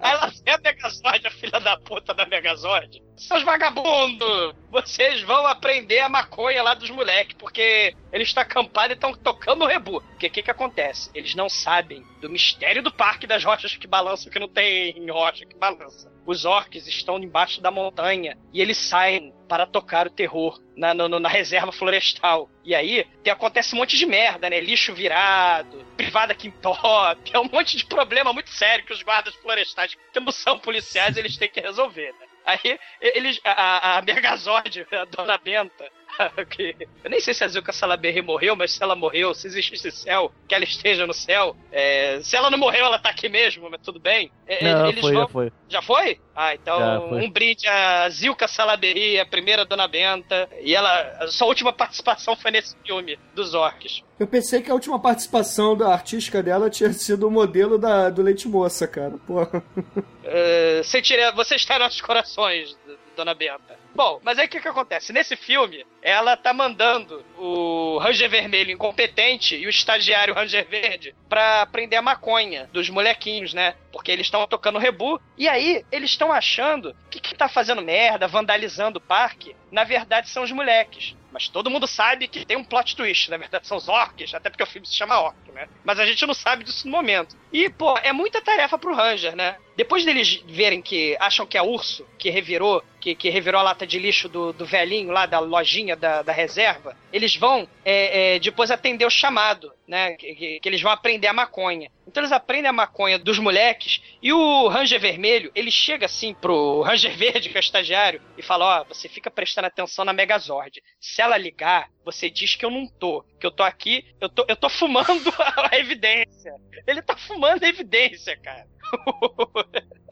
Ela é a Megazord, a filha da puta da Megazord. Seus vagabundos! Vocês vão aprender a maconha lá dos moleques, porque eles estão acampados e estão tocando o rebu. Porque o que que acontece? Eles não sabem do mistério do parque das rochas que balançam, que não tem rocha que balança. Os orcs estão embaixo da montanha e eles saem para tocar o terror na, no- na reserva florestal. E aí tem, acontece um monte de merda, né? Lixo virado, privada que entope, é um monte de problema muito sério que os guardas florestais, que não são policiais, eles têm que resolver, né? Aí eles, a- a Megazord, a Dona Benta, que- eu nem sei se a Zilka Salaberry morreu, mas se ela morreu, se existe esse céu, que ela esteja no céu. É, se ela não morreu, ela tá aqui mesmo, mas tudo bem. É, Não, eles foi, vão- já foi. Já foi? Ah, então foi. um brinde a Zilka Salaberry, a primeira Dona Benta. E ela, a sua última participação foi nesse filme dos orcs. Eu pensei que a última participação da artística dela tinha sido o modelo da, do Leite Moça, cara. Porra. É, você, tira, você está em nossos corações, Dona Benta. Bom, mas aí o que, que acontece? Nesse filme, ela tá mandando o Ranger Vermelho incompetente e o estagiário Ranger Verde pra prender a maconha dos molequinhos, né? Porque eles estão tocando rebu. E aí, eles estão achando que quem tá fazendo merda, vandalizando o parque, na verdade são os moleques. Mas todo mundo sabe que tem um plot twist, na verdade são os orcs, até porque o filme se chama orc, né? Mas a gente não sabe disso no momento. E, pô, é muita tarefa pro Ranger, né? Depois deles verem que acham que é urso, que revirou, que, que revirou a lata de lixo do, do velhinho lá da lojinha da, da reserva, eles vão é, é, depois atender o chamado, né? Que, que- que eles vão aprender a maconha. Então eles aprendem a maconha dos moleques e o Ranger Vermelho, ele chega assim pro Ranger Verde, que é o estagiário, e fala: Ó, você fica prestando atenção na Megazord. Se ela ligar, você diz que eu não tô, que eu tô aqui, eu tô, eu tô fumando a evidência. Ele tá fumando a evidência, cara.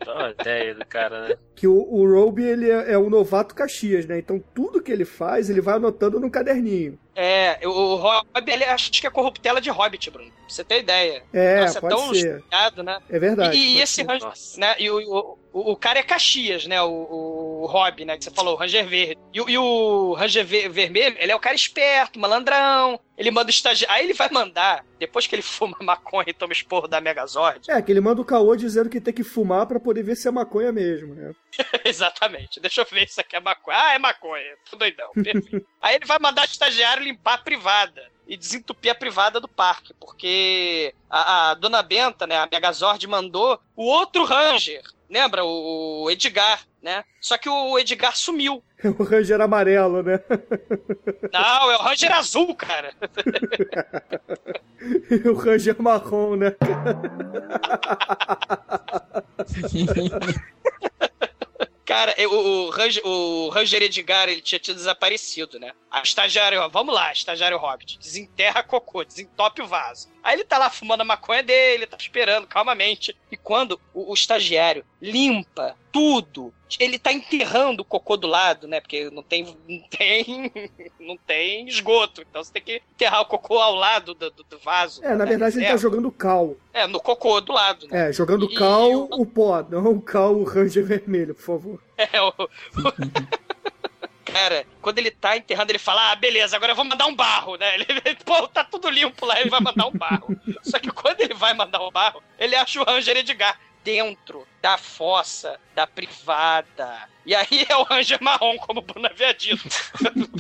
Olha a ideia do cara, né? Que o, o Roby, ele é, é o novato Caxias, né? Então tudo que ele faz, ele vai anotando num caderninho. É, o, Rob, ele acho que é corruptela de Hobbit, Bruno. Pra você ter ideia. É, Nossa, pode tão ser. estudado, né? É verdade. E, e esse ser. Ranger, né? E o, o, o, cara é Caxias, né? O, o Rob, né? Que você falou, o Ranger Verde. E, o- e o Ranger Ve- Vermelho, ele é o cara esperto, malandrão. Ele manda o estagiário. Aí ele vai mandar, depois que ele fuma maconha e toma esporro da Megazord. É, que ele manda o caô dizendo que tem que fumar pra poder ver se é maconha mesmo, né? Exatamente. Deixa eu ver se aqui é maconha. Ah, é maconha. Tô doidão. Perfeito. Aí ele vai mandar o estagiário limpar a privada e desentupir a privada do parque, porque a, a dona Benta, né, a Megazord mandou o outro Ranger, lembra? O, o Edgar, né? Só que o Edgar sumiu. É o Ranger amarelo, né? Não, é o Ranger azul, cara. E o Ranger marrom, né? Cara, o, o, Ranger, o Ranger Edgar, ele tinha tido desaparecido, né? A estagiário, vamos lá, estagiário Hobbit, desenterra cocô, desentope o vaso. Aí ele tá lá fumando a maconha dele, tá esperando calmamente. E quando o, o estagiário limpa tudo, ele tá enterrando o cocô do lado, né? Porque não tem, não tem, não tem esgoto. Então você tem que enterrar o cocô ao lado do, do- do vaso. É, na né? verdade ele tá É, jogando cal. É, no cocô do lado, né? É, jogando E- cal o pó, não o cal o Ranger vermelho, por favor. É, o... Cara, quando ele tá enterrando, ele fala: Ah, beleza, agora eu vou mandar um barro, né? Ele, pô, tá tudo limpo lá, ele vai mandar um barro. Só que quando ele vai mandar um barro, ele acha o Ranger Edgar dentro da fossa da privada. E aí é o Ranger marrom, como o Bruno havia dito.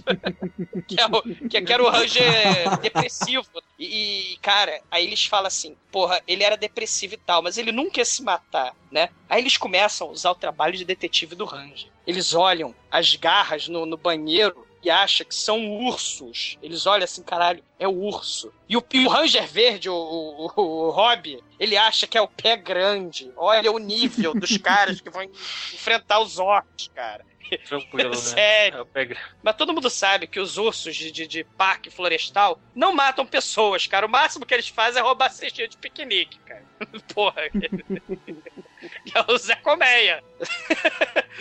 que, é o, que, que era o Ranger depressivo. E, e, cara, aí eles falam assim: porra, ele era depressivo e tal, mas ele nunca ia se matar, né? Aí eles começam a usar o trabalho de detetive do Ranger. Eles olham as garras no, no banheiro e acham que são ursos. Eles olham assim, caralho, é o urso. E o, e o Ranger Verde, o, o, o, o Rob, ele acha que é o pé grande. Olha o nível dos caras que vão enfrentar os orcs, cara. Tranquilo, né? Sério. É Mas todo mundo sabe que os ursos de, de, de parque florestal não matam pessoas, cara. O máximo que eles fazem é roubar cestinha de piquenique, cara. Porra. é o Zé Colmeia.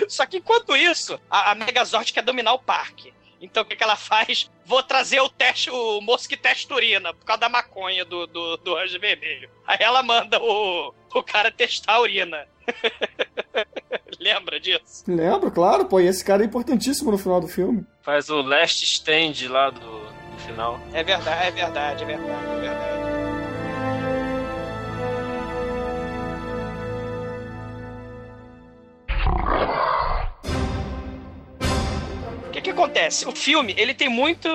Só que enquanto isso, a, a Megazord quer dominar o parque. Então o que, que ela faz? Vou trazer o teste, o moço que testa urina, por causa da maconha do, do, do Anjo Vermelho. Aí ela manda o, o cara testar a urina. Lembra disso? Lembro, claro, pô, e esse cara é importantíssimo no final do filme. Faz o last stand lá do, do final. É verdade, é verdade, é verdade, é verdade. Acontece? O filme, ele tem muito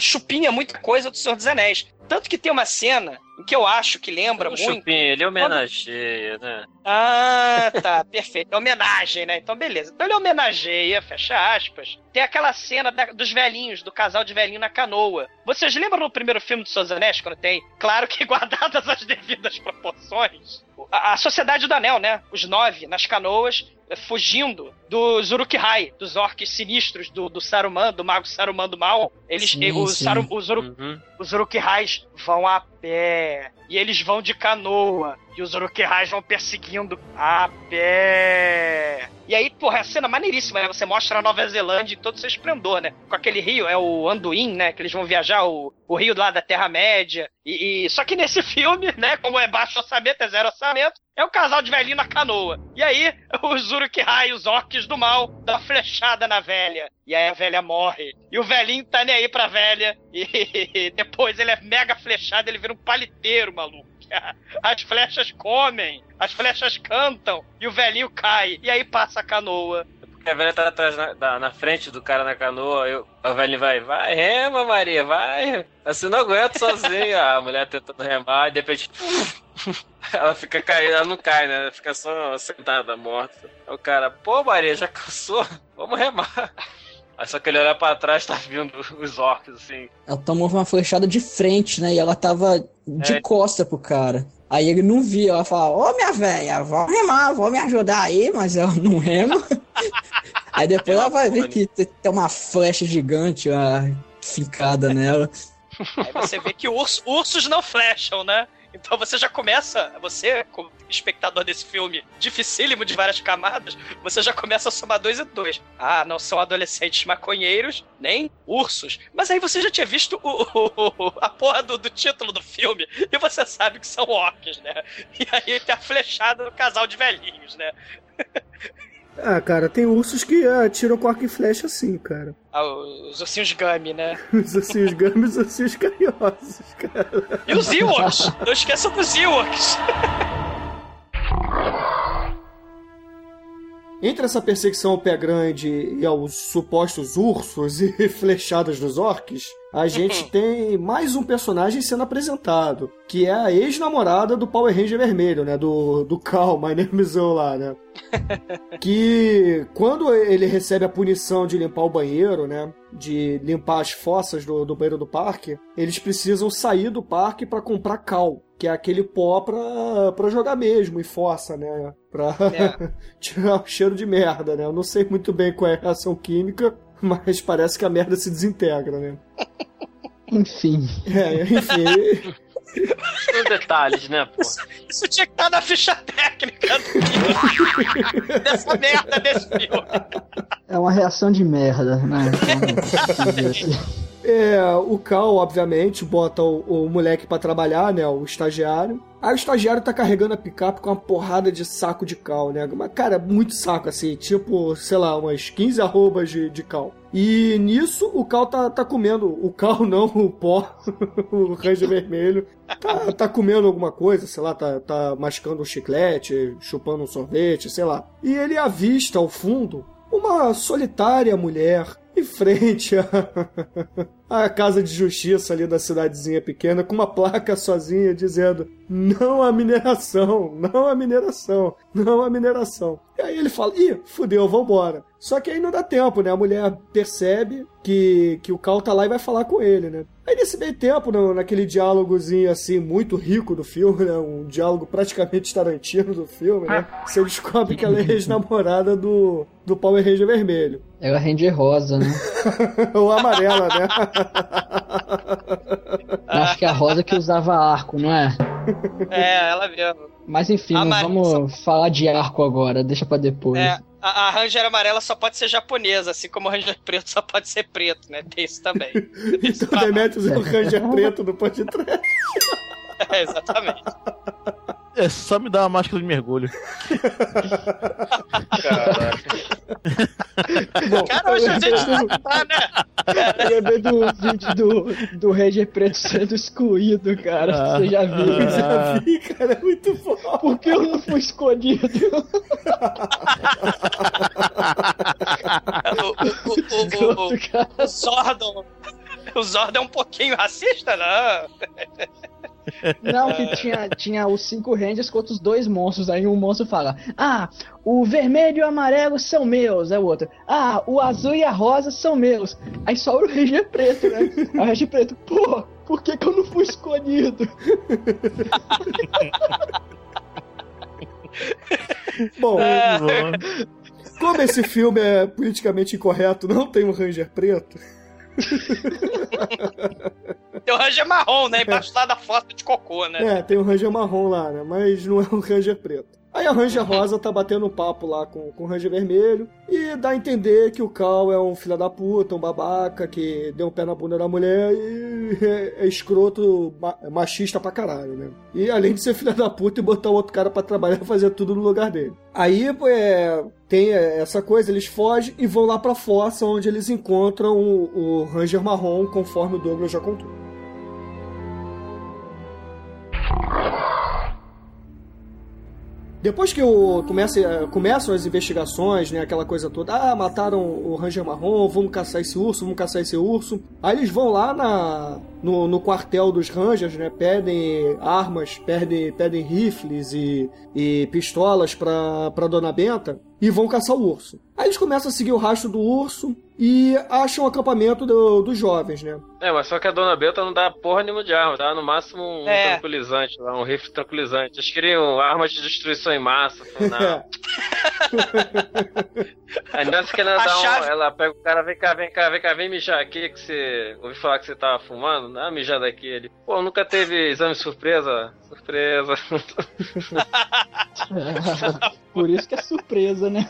chupinha, muita coisa do Senhor dos Anéis. Tanto que tem uma cena em que eu acho que lembra O muito. Chupim, ele homenageia, né? Ah, tá, perfeito. É homenagem, né? Então, beleza. Então ele homenageia, fecha aspas. Tem aquela cena da- dos velhinhos, do casal de velhinho na canoa. Vocês lembram no primeiro filme do Souza Anéis, quando tem? Claro que guardadas as devidas proporções. A, a Sociedade do Anel, né? Os nove nas canoas, eh, fugindo dos Uruk-hai, dos orques sinistros do, do Saruman, do mago Saruman do mal. Eles, Sim, os, sim. Saru, os, Uruk, Uhum. os Uruk-hais vão a pé. E eles vão de canoa. E os Uruk-hais vão perseguindo a pé. E aí, porra, é a cena maneiríssima, né? Você mostra a Nova Zelândia em todo seu esplendor, né? Com aquele rio, é o Anduin, né? Que eles vão viajar, o, o rio lá da Terra-média. E, e- Só que nesse filme, né? Como é baixo orçamento, é zero orçamento, é um casal de velhinho na canoa. E aí, os Uruk-hai, os orques do mal, dão uma flechada na velha. E aí a velha morre. E o velhinho tá nem aí pra velha. E depois ele é mega flechado, ele vira um paliteiro, maluco. As flechas comem, as flechas cantam, e o velhinho cai. E aí passa a canoa. A velha tá atrás na, da- na frente do cara na canoa, eu, a velha vai, vai, rema, Maria, vai. Assim não aguento sozinha. A mulher tentando remar, e de repente. Ela fica caindo, ela não cai, né? Ela fica só sentada, morta. Aí o cara, pô, Maria, já cansou? Vamos remar. Aí só que ele olha pra trás, tá vindo os orcs, assim. Ela tomou uma flechada de frente, né? E ela tava de É. costa pro cara. Aí ele não via, ela fala, ô minha velha, vamos remar, vou me ajudar aí, mas ela não rema. aí depois ela vai ver que te- tem uma flecha gigante lá, fincada nela. Aí você vê que urso- ursos não flecham, né? Então você já começa, você, como espectador desse filme dificílimo de várias camadas, você já começa a somar dois e dois. Ah, não são adolescentes maconheiros, nem ursos. Mas aí você já tinha visto o, o- a porra do, do título do filme, e você sabe que são orcs, né? E aí tem a flechada do casal de velhinhos, né? Ah, cara, tem ursos que atiram com arco e flecha assim, cara. Ah, os ursinhos Gummy, né? Os ursinhos gâmeos, os ursinhos carinhosos, cara. E os Ewoks! Não esqueça dos Ewoks! Entre essa perseguição ao pé grande e aos supostos ursos e flechadas dos orcs, a gente tem mais um personagem sendo apresentado, que é a ex-namorada do Power Ranger Vermelho, né? Do, do Cal, My Name is Earl lá, né? que quando ele recebe a punição de limpar o banheiro, né? De limpar as fossas do, do banheiro do parque, eles precisam sair do parque para comprar cal, que é aquele pó pra, pra jogar mesmo em fossa, né? Pra É. tirar o cheiro de merda, né? Eu não sei muito bem qual é a reação química, mas parece que a merda se desintegra, né? Enfim. É, enfim. São detalhes, né, pô? Isso tinha que estar na ficha técnica do filme. dessa merda desse filme. É uma reação de merda, né? É, o Cal, obviamente, bota o, o moleque pra trabalhar, né? O estagiário. Aí o estagiário tá carregando a picape com uma porrada de saco de cal, né? Mas, cara, muito saco, assim, tipo, sei lá, umas 15 arrobas de, de cal. E nisso o Cal tá, tá comendo. O Cal não, o pó, o Ranger Vermelho. Tá, tá comendo alguma coisa, sei lá, tá, tá mascando um chiclete, chupando um sorvete, sei lá. E ele avista ao fundo uma solitária mulher em frente à, casa de justiça ali da cidadezinha pequena com uma placa sozinha dizendo não a mineração, não a mineração, não a mineração. E aí ele fala, ih, fudeu, vambora. Só que aí não dá tempo, né? A mulher percebe que, que o Cal tá lá e vai falar com ele, né? Aí nesse meio tempo, no- naquele diálogozinho assim, muito rico do filme, né? Um diálogo praticamente tarantino do filme, né? Você descobre que ela é ex-namorada do, do Power Ranger Vermelho. Ela rende rosa, né? Ou amarela, né? Acho que é a rosa que usava arco, não é? É, ela mesmo. Mas enfim, vamos falar de arco agora, deixa pra depois. É, a, a Ranger amarela só pode ser japonesa, assim como o Ranger preto só pode ser preto, né? Tem isso também. Então Demetrius é o Ranger preto do Pode Trás. É, exatamente. É só me dar uma máscara de mergulho. Bom, Cara, hoje a gente tá, né? Eu lembrei do vídeo do, do Ranger Preto sendo excluído, cara. Você já viu? eu já vi, cara, é muito bom. Por que eu não fui escolhido? O, o, o, o, o, o Zordon. O Zordon é um pouquinho racista, não? Não, que tinha, tinha os cinco Rangers contra os dois monstros. Aí um monstro fala: Ah, o vermelho e o amarelo são meus. Aí o outro: Ah, o azul e a rosa são meus. Aí só o Ranger preto, né? Aí o Ranger preto: Pô, por que, que eu não fui escolhido? Bom, como esse filme é politicamente incorreto, não tem um Ranger preto. Tem o Ranger marrom, né? Embaixo lá da foto de cocô, né? É, tem um Ranger marrom lá, né? Mas não é um Ranger preto. Aí a Ranger Rosa tá batendo um papo lá com, com o Ranger Vermelho e dá a entender que o Cal é um filho da puta, um babaca, que deu um pé na bunda da mulher e é, é escroto, ma- machista pra caralho, né? E além de ser filho da puta e botar o outro cara pra trabalhar fazer tudo no lugar dele. Aí é, tem essa coisa, eles fogem e vão lá pra fossa onde eles encontram o, o Ranger Marrom, conforme o Douglas já contou. Depois que o, comece, eh, começam as investigações, né, aquela coisa toda, ah, mataram o Ranger Marrom, vamos caçar esse urso, vamos caçar esse urso. Aí eles vão lá na, no, no quartel dos Rangers, né, pedem armas, pedem, pedem rifles e, e pistolas pra, pra Dona Benta e vão caçar o urso. Aí eles começam a seguir o rastro do urso e acham o acampamento do- dos jovens, né? É, mas só que a dona Benta não dá porra nenhuma de arma, dá no máximo um É. tranquilizante um rifle tranquilizante. Eles queriam armas de destruição em massa. Não. Aí nessa que ela dá um, chave- ela pega o cara, vem cá, vem cá, vem cá, vem mijar aqui que você. Ouvi falar que você tava fumando, dá uma mijada aqui. Ele, pô, nunca teve exame surpresa? Surpresa. Por isso que é surpresa, né?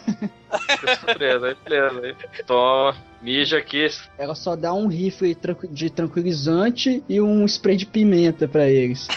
surpresa, aí beleza. Aí, toma, mija aqui. Ela só dá um rifle de tranquilizante e um spray de pimenta pra eles.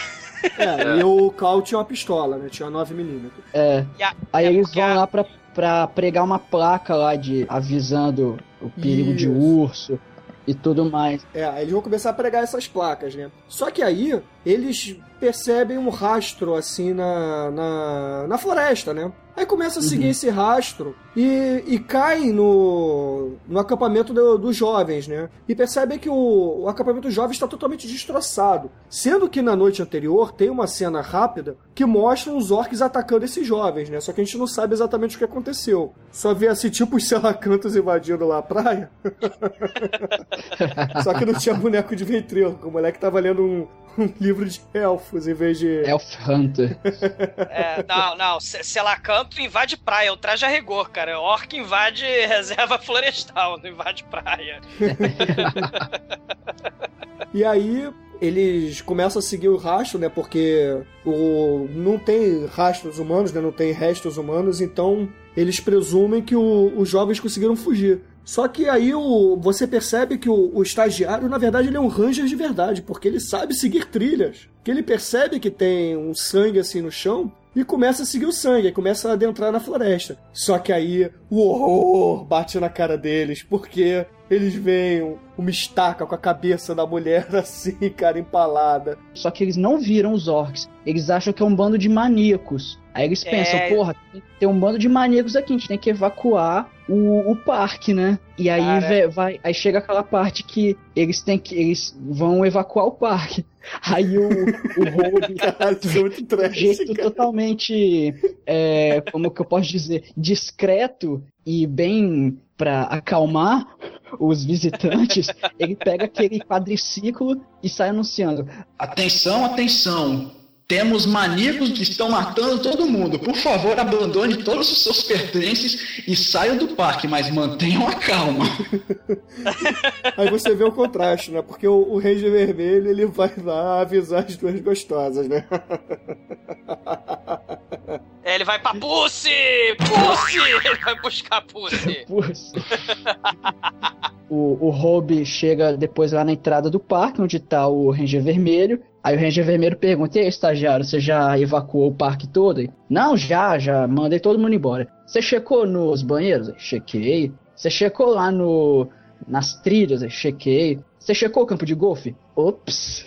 É, e o Cal tinha uma pistola, né? Tinha 9mm. É. E a- Aí é eles vão a- lá pra, pra pregar uma placa lá de avisando o perigo de Isso. urso e tudo mais. É, aí eles vão começar a pregar essas placas, né? Só que aí eles percebem um rastro assim na, na, na floresta, né? Aí começa a seguir Uhum. esse rastro e, e caem no, no acampamento do- dos jovens, né? E percebem que o, o acampamento dos jovens está totalmente destroçado. Sendo que na noite anterior tem uma cena rápida que mostra os orcs atacando esses jovens, né? Só que a gente não sabe exatamente o que aconteceu. Só vê assim, tipo os selacantos invadindo lá a praia. Só que não tinha boneco de ventríloco. O moleque tava lendo um livro de elfos em vez de. Elf Hunter. É, não, não. Se, se ela canta, invade praia. O traje a rigor, cara. Orc invade reserva florestal, não invade praia. E aí eles começam a seguir o rastro, né? Porque o, não tem rastros humanos, né? Não tem restos humanos, então eles presumem que o- os jovens conseguiram fugir. Só que aí o, você percebe que o, o estagiário, na verdade, ele é um ranger de verdade, porque ele sabe seguir trilhas. Que ele percebe que tem um sangue assim no chão e começa a seguir o sangue, começa a adentrar na floresta. Só que aí o horror bate na cara deles, porque eles veem um- uma estaca com a cabeça da mulher assim, cara, empalada. Só que eles não viram os orcs. Eles acham que é um bando de maníacos. Aí eles pensam, É. porra, tem um bando de maníacos aqui, a gente tem que evacuar o, o parque, né? E aí Cara. vé- vai, aí chega aquela parte que eles têm que eles vão evacuar o parque. Aí o, o Caralho, isso é muito de um trash, jeito cara. totalmente, é, como que eu posso dizer, discreto e bem pra acalmar os visitantes, ele pega aquele quadriciclo e sai anunciando: Atenção, atenção! Temos maníacos que estão matando todo mundo. Por favor, abandone todos os seus pertences e saiam do parque, mas mantenham a calma. Aí você vê o contraste, né? Porque o, o Ranger Vermelho, ele vai lá avisar as duas gostosas, né? É, Ele vai pra Pussy! Pussy! Ele vai buscar Pussy. Putz. o, o Hobby chega depois lá na entrada do parque, onde tá o Ranger Vermelho. Aí o Ranger Vermelho pergunta: E aí, estagiário, você já evacuou o parque todo? Não, já, já, mandei todo mundo embora. Você checou nos banheiros? Chequei. Você checou lá no nas trilhas? Chequei. Você checou o campo de golfe? Ops.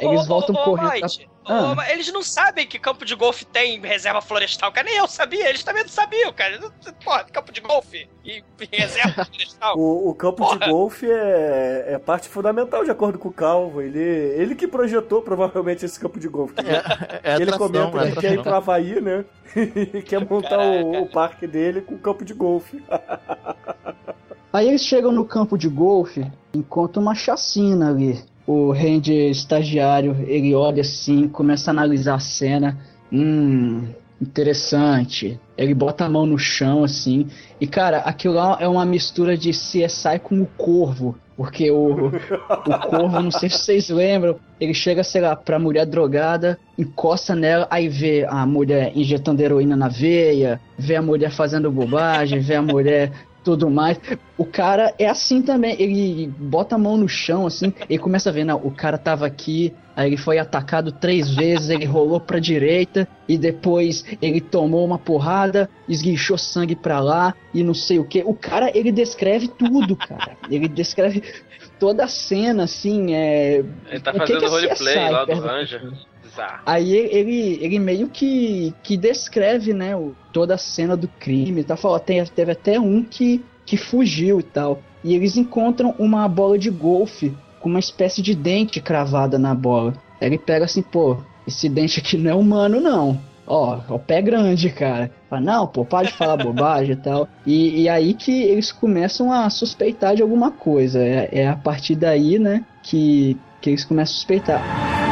Eles voltam correndo. Ah. eles não sabem que campo de golfe tem reserva florestal, cara. Nem eu sabia, eles também não sabiam, cara. Porra, campo de golfe e reserva florestal. O, o campo de Porra. golfe é, é parte fundamental, de acordo com o Calvo. Ele, ele que projetou, provavelmente, esse campo de golfe. É ele atração, comenta é que quer ir pro Havaí, né? E quer montar o, o parque dele com campo de golfe. Aí eles chegam no campo de golfe, encontram uma chacina ali. O ranger estagiário, ele olha assim, começa a analisar a cena. Hum, interessante. Ele bota a mão no chão assim. E cara, aquilo lá é uma mistura de CSI com o Corvo. Porque o, o Corvo, não sei se vocês lembram, ele chega, sei lá, pra mulher drogada, encosta nela, aí vê a mulher injetando heroína na veia, vê a mulher fazendo bobagem, vê a mulher tudo mais. O cara é assim também, ele bota a mão no chão, assim, e começa a ver, não, o cara tava aqui, aí ele foi atacado três vezes, ele rolou pra direita, e depois ele tomou uma porrada, esguichou sangue pra lá, e não sei o que. O cara, ele descreve tudo, cara. Ele descreve toda a cena, assim, é... Ele tá que fazendo que roleplay lá do Ranger. Aí ele, ele meio que, que descreve, né, o- toda a cena do crime, tá falando, teve até um que, que fugiu e tal. E eles encontram uma bola de golfe com uma espécie de dente cravada na bola. Aí ele pega assim, pô, esse dente aqui não é humano não. Ó, ó o pé grande, cara. Fala, não, pô, para de falar bobagem e tal. E, e aí que eles começam a suspeitar de alguma coisa. É, é a partir daí, né, que, que eles começam a suspeitar.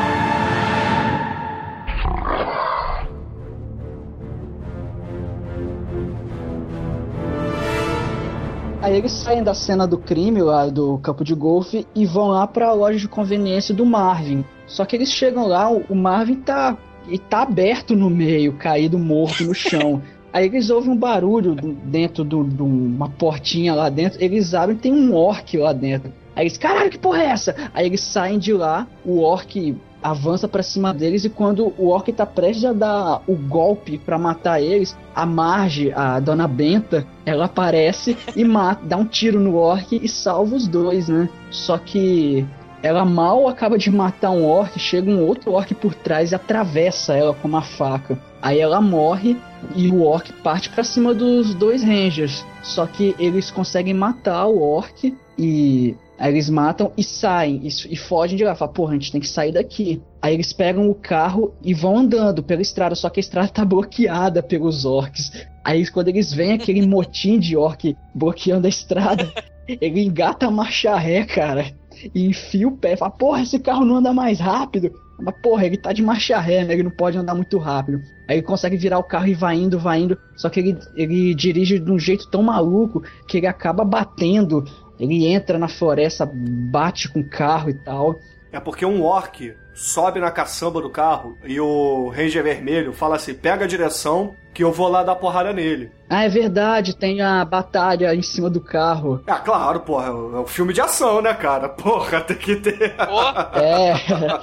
Aí eles saem da cena do crime lá do campo de golfe e vão lá pra loja de conveniência do Marvin. Só que eles chegam lá, o Marvin tá, e tá aberto no meio, caído morto no chão. Aí eles ouvem um barulho dentro de uma portinha lá dentro. Eles abrem tem um orc lá dentro. Aí eles, caralho, que porra é essa? Aí eles saem de lá, o orc avança pra cima deles e quando o orc tá prestes a dar o golpe pra matar eles, a Marge, a dona Benta, ela aparece e mata, dá um tiro no orc e salva os dois, né? Só que ela mal acaba de matar um orc, chega um outro orc por trás e atravessa ela com uma faca. Aí ela morre e o orc parte pra cima dos dois rangers. Só que eles conseguem matar o orc e aí eles matam e saem e, e fogem de lá. Fala, porra, a gente tem que sair daqui. Aí eles pegam o carro e vão andando pela estrada, só que a estrada tá bloqueada pelos orcs. Aí quando eles veem aquele motim de orc bloqueando a estrada, ele engata a marcha ré, cara, e enfia o pé. Fala, porra, esse carro não anda mais rápido. Mas, porra, ele tá de marcha ré, né? Ele não pode andar muito rápido. Aí ele consegue virar o carro e vai indo, vai indo. Só que ele, ele dirige de um jeito tão maluco que ele acaba batendo. Ele entra na floresta, bate com carro e tal. É porque um orc sobe na caçamba do carro e o Ranger Vermelho fala assim: pega a direção que eu vou lá dar porrada nele. Ah, é verdade, tem a batalha em cima do carro. Ah, claro, porra, é um filme de ação, né, cara? Porra, tem que ter. É.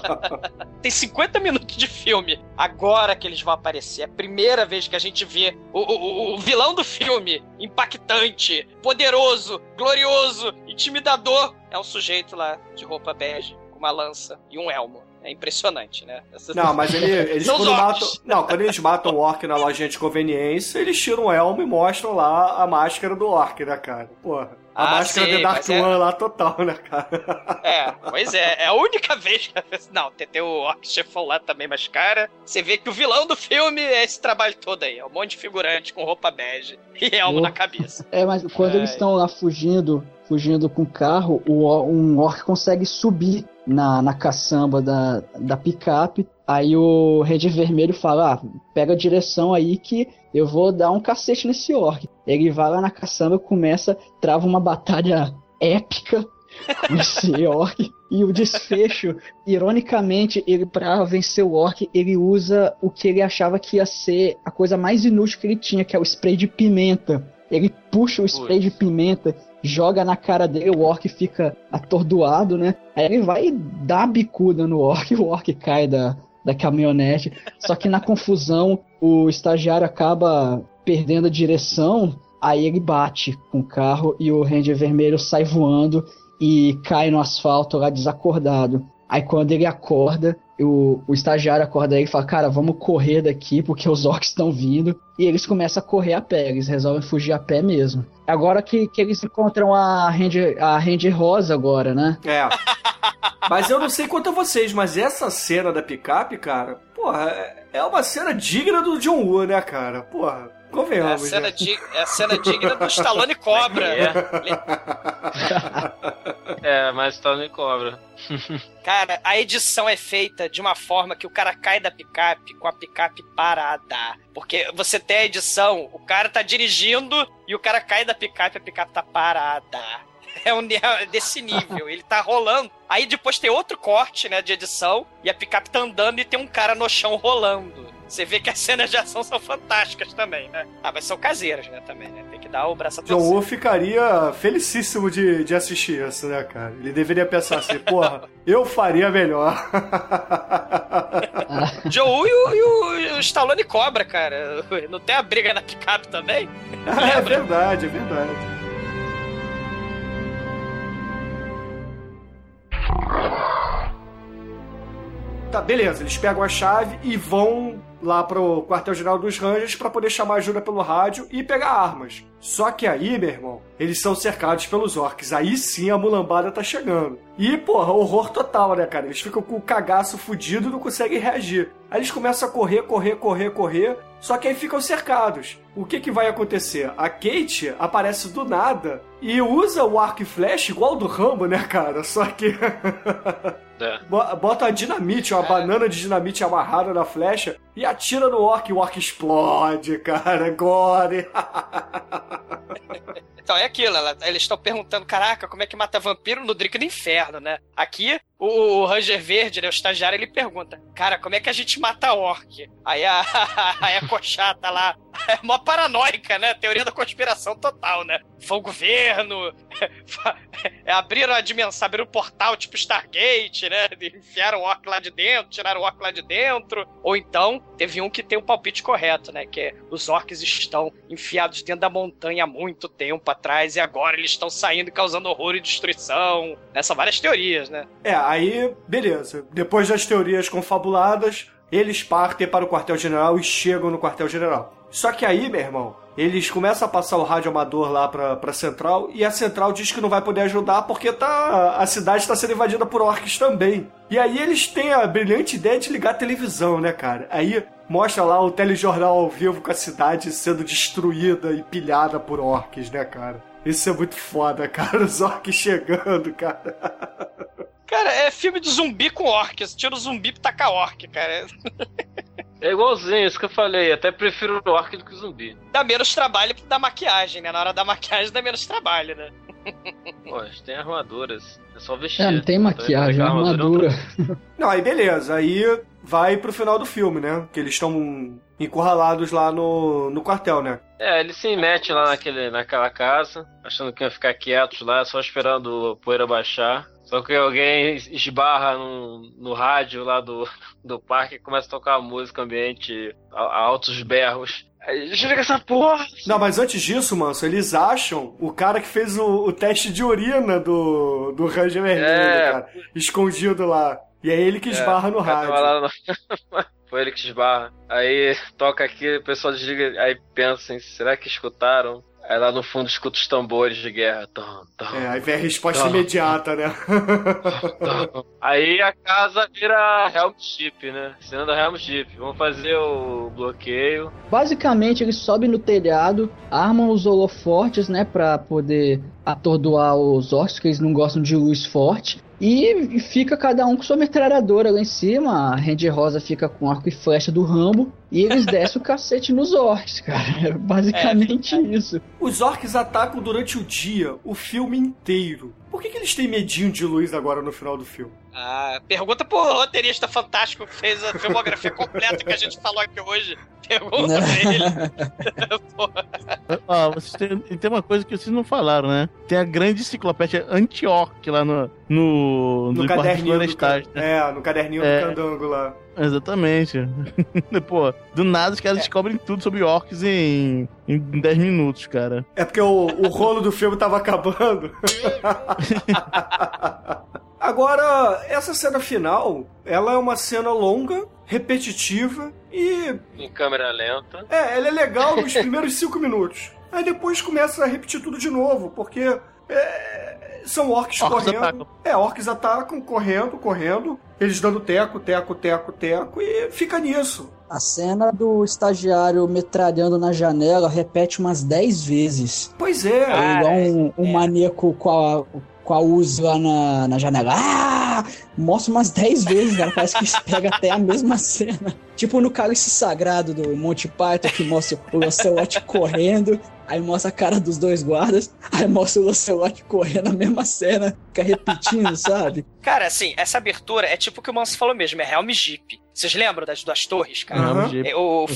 Tem 50 minutos de filme. Agora que eles vão aparecer. É a primeira vez que a gente vê o, o- o vilão do filme. Impactante, poderoso, glorioso, intimidador. É um sujeito lá de roupa bege, com uma lança e um elmo. É impressionante, né? Essas- Não, mas ele- eles São quando matam. Não, quando eles matam o orc na lojinha de conveniência, eles tiram o elmo e mostram lá a máscara do orc, né, cara? Porra. A Ah, máscara sim, de Dark mas é- One lá total, né, cara? É, pois é, é a única vez que. Não, tem, tem o Orc Chefão lá também, mas, cara, você vê que o vilão do filme é esse trabalho todo aí. É um monte de figurante com roupa bege e elmo Oh. na cabeça. É, mas quando eles Ai. estão lá fugindo, fugindo com o carro, o, um orc consegue subir na, na caçamba da, da picape. Aí o Rede Vermelho fala: ah, pega a direção aí que eu vou dar um cacete nesse orc. Ele vai lá na caçamba, começa, trava uma batalha épica esse orc. E o desfecho, ironicamente, ele para vencer o orc, ele usa o que ele achava que ia ser a coisa mais inútil que ele tinha, que é o spray de pimenta. Ele puxa o spray de pimenta, joga na cara dele, o orc fica atordoado, né? Aí ele vai dá a bicuda no orc, o orc cai da, da caminhonete. Só que na confusão, o estagiário acaba perdendo a direção, aí ele bate com o carro e o Ranger Vermelho sai voando e cai no asfalto lá desacordado. Aí quando ele acorda, o, o estagiário acorda ele e fala, cara, vamos correr daqui porque os orcs estão vindo. E eles começam a correr a pé, eles resolvem fugir a pé mesmo. Agora que, que eles encontram a Ranger, a Ranger Rosa agora, né? É. Mas eu não sei quanto a vocês, mas essa cena da picape, cara, porra, é- é uma cena digna do John Woo, né, cara? Porra, É a convenhamos, cena, né? di- é a cena digna do Stallone Cobra. É, mas tá no cobra. Cara, a edição é feita de uma forma que o cara cai da picape com a picape parada. Porque você tem a edição, o cara tá dirigindo e o cara cai da picape e a picape tá parada. É um é desse nível, ele tá rolando. Aí depois tem outro corte, né, de edição, e a picape tá andando e tem um cara no chão rolando. Você vê que as cenas de ação são fantásticas também, né? Ah, mas são caseiras, né, também, né? Tem que dar o braço a John torcer. Woo ficaria felicíssimo de, de assistir isso, né, cara? Ele deveria pensar assim, porra, eu faria melhor. Joe Woo e o, e o- e o Stallone Cobra, cara. Não tem a briga na picape também? é verdade, é verdade. Tá, beleza, eles pegam a chave e vão lá pro quartel-general dos Rangers pra poder chamar ajuda pelo rádio e pegar armas. Só que aí, meu irmão, eles são cercados pelos orcs. Aí sim a mulambada tá chegando. E, porra, horror total, né, cara? Eles ficam com o cagaço fudido e não conseguem reagir. Aí eles começam a correr, correr, correr, correr. Só que aí ficam cercados. O que que vai acontecer? A Kate aparece do nada e usa o arco e flecha igual do Rambo, né, cara? Só que É. Bo- bota a dinamite, uma banana de dinamite amarrada na flecha e atira no orc e o orc explode, cara. Gore. Então é aquilo, ela- eles estão perguntando, caraca, como é que mata vampiro no Drink do Inferno, né? Aqui, o, o Ranger Verde, né, o estagiário, ele pergunta, cara, como é que a gente mata orc? Aí a, aí a cochata lá, é mó paranoica, né? Teoria da conspiração total, né? Foi o governo, é, abriram a dimensão, abriram o portal tipo Stargate, né? Enfiaram o orc lá de dentro, tiraram o orc lá de dentro. Ou então, teve um que tem o palpite correto, né? Que é os orcs estão enfiados dentro da montanha há muito tempo atrás e agora eles estão saindo causando horror e destruição. Né? São várias teorias, né? É, aí, beleza. Depois das teorias confabuladas, eles partem para o quartel-general e chegam no quartel-general. Só que aí, meu irmão, eles começam a passar o rádio amador lá pra, pra central e a central diz que não vai poder ajudar porque tá, a cidade está sendo invadida por orcs também. E aí eles têm a brilhante ideia de ligar a televisão, né, cara? Aí mostra lá o telejornal ao vivo com a cidade sendo destruída e pilhada por orcs, né, cara? Isso é muito foda, cara. Os orcs chegando, cara. Cara, é filme de zumbi com orcs. Tira o zumbi pra tacar orc, cara. É igualzinho, isso que eu falei. Até prefiro o orc do que o zumbi. Dá menos trabalho da maquiagem, né? Na hora da maquiagem dá menos trabalho, né? Pô, eles têm armaduras. É só vestir. É, não tem maquiagem, Então, armadura. Não, aí beleza. Aí vai pro final do filme, né? Que eles estão encurralados lá no, no quartel, né? É, eles se metem lá naquele, naquela casa, achando que iam ficar quietos lá, só esperando a poeira baixar. Só que alguém esbarra no, no rádio lá do, do parque e começa a tocar música ambiente a, a altos berros. Desliga essa porra! Não, mas antes disso, manso, eles acham o cara que fez o, o teste de urina do, do Ranger Vermelho, É. cara. Escondido lá. E é ele que esbarra no o cara rádio. no- Foi ele que esbarra. Aí toca aqui, o pessoal desliga, aí pensa assim, será que escutaram? Aí lá no fundo escuta os tambores de guerra. Tum, tum, É, aí vem a resposta tum, imediata, né? Aí a casa vira Helm Chip, né? Cena da Helm Chip. Vamos fazer o bloqueio. Basicamente, eles sobem no telhado, armam os holofortes, né, pra poder atordoar os orcs, que eles não gostam de luz forte. E fica cada um com sua metralhadora lá em cima. A Ranger Rosa fica com arco e flecha do Rambo. E eles descem o cacete nos orcs, cara. É basicamente isso. Os orcs atacam durante o dia, o filme inteiro. Por que, que eles têm medinho de luz agora no final do filme? Ah, pergunta pro roteirista fantástico que fez a filmografia completa que a gente falou aqui hoje. Pergunta pra ele. Ó, vocês têm, tem uma coisa que vocês não falaram, né? Tem a grande enciclopédia anti-orc lá no, no, No no caderninho do, né? É, no caderninho É. do candango lá. Exatamente. Pô, do nada os caras descobrem tudo sobre orcs em, em 10 minutos, cara. É porque o, o rolo do filme tava acabando. Agora, essa cena final, ela é uma cena longa, repetitiva e. Em câmera lenta. É, ela é legal nos primeiros cinco minutos. Aí depois começa a repetir tudo de novo, porque. É, são orcs, Orcs correndo. atacam. É, orcs atacam, correndo, correndo. Eles dando teco, teco, teco, teco. E fica nisso. A cena do estagiário metralhando na janela repete umas 10 vezes. Pois é. É igual um, um maníaco com a, com a Uzi lá na, na janela. Ah! Mostra umas 10 vezes, cara. Parece que pega até a mesma cena. Tipo no cálice sagrado do Monty Python, que mostra o Lancelot correndo. Aí mostra a cara dos dois guardas. Aí mostra o Lancelot correndo a mesma cena. Fica repetindo, sabe? Cara, assim, essa abertura é tipo o que o Manso falou mesmo, é Helm Jeep. Vocês lembram das duas torres, cara? Jeep. É, o-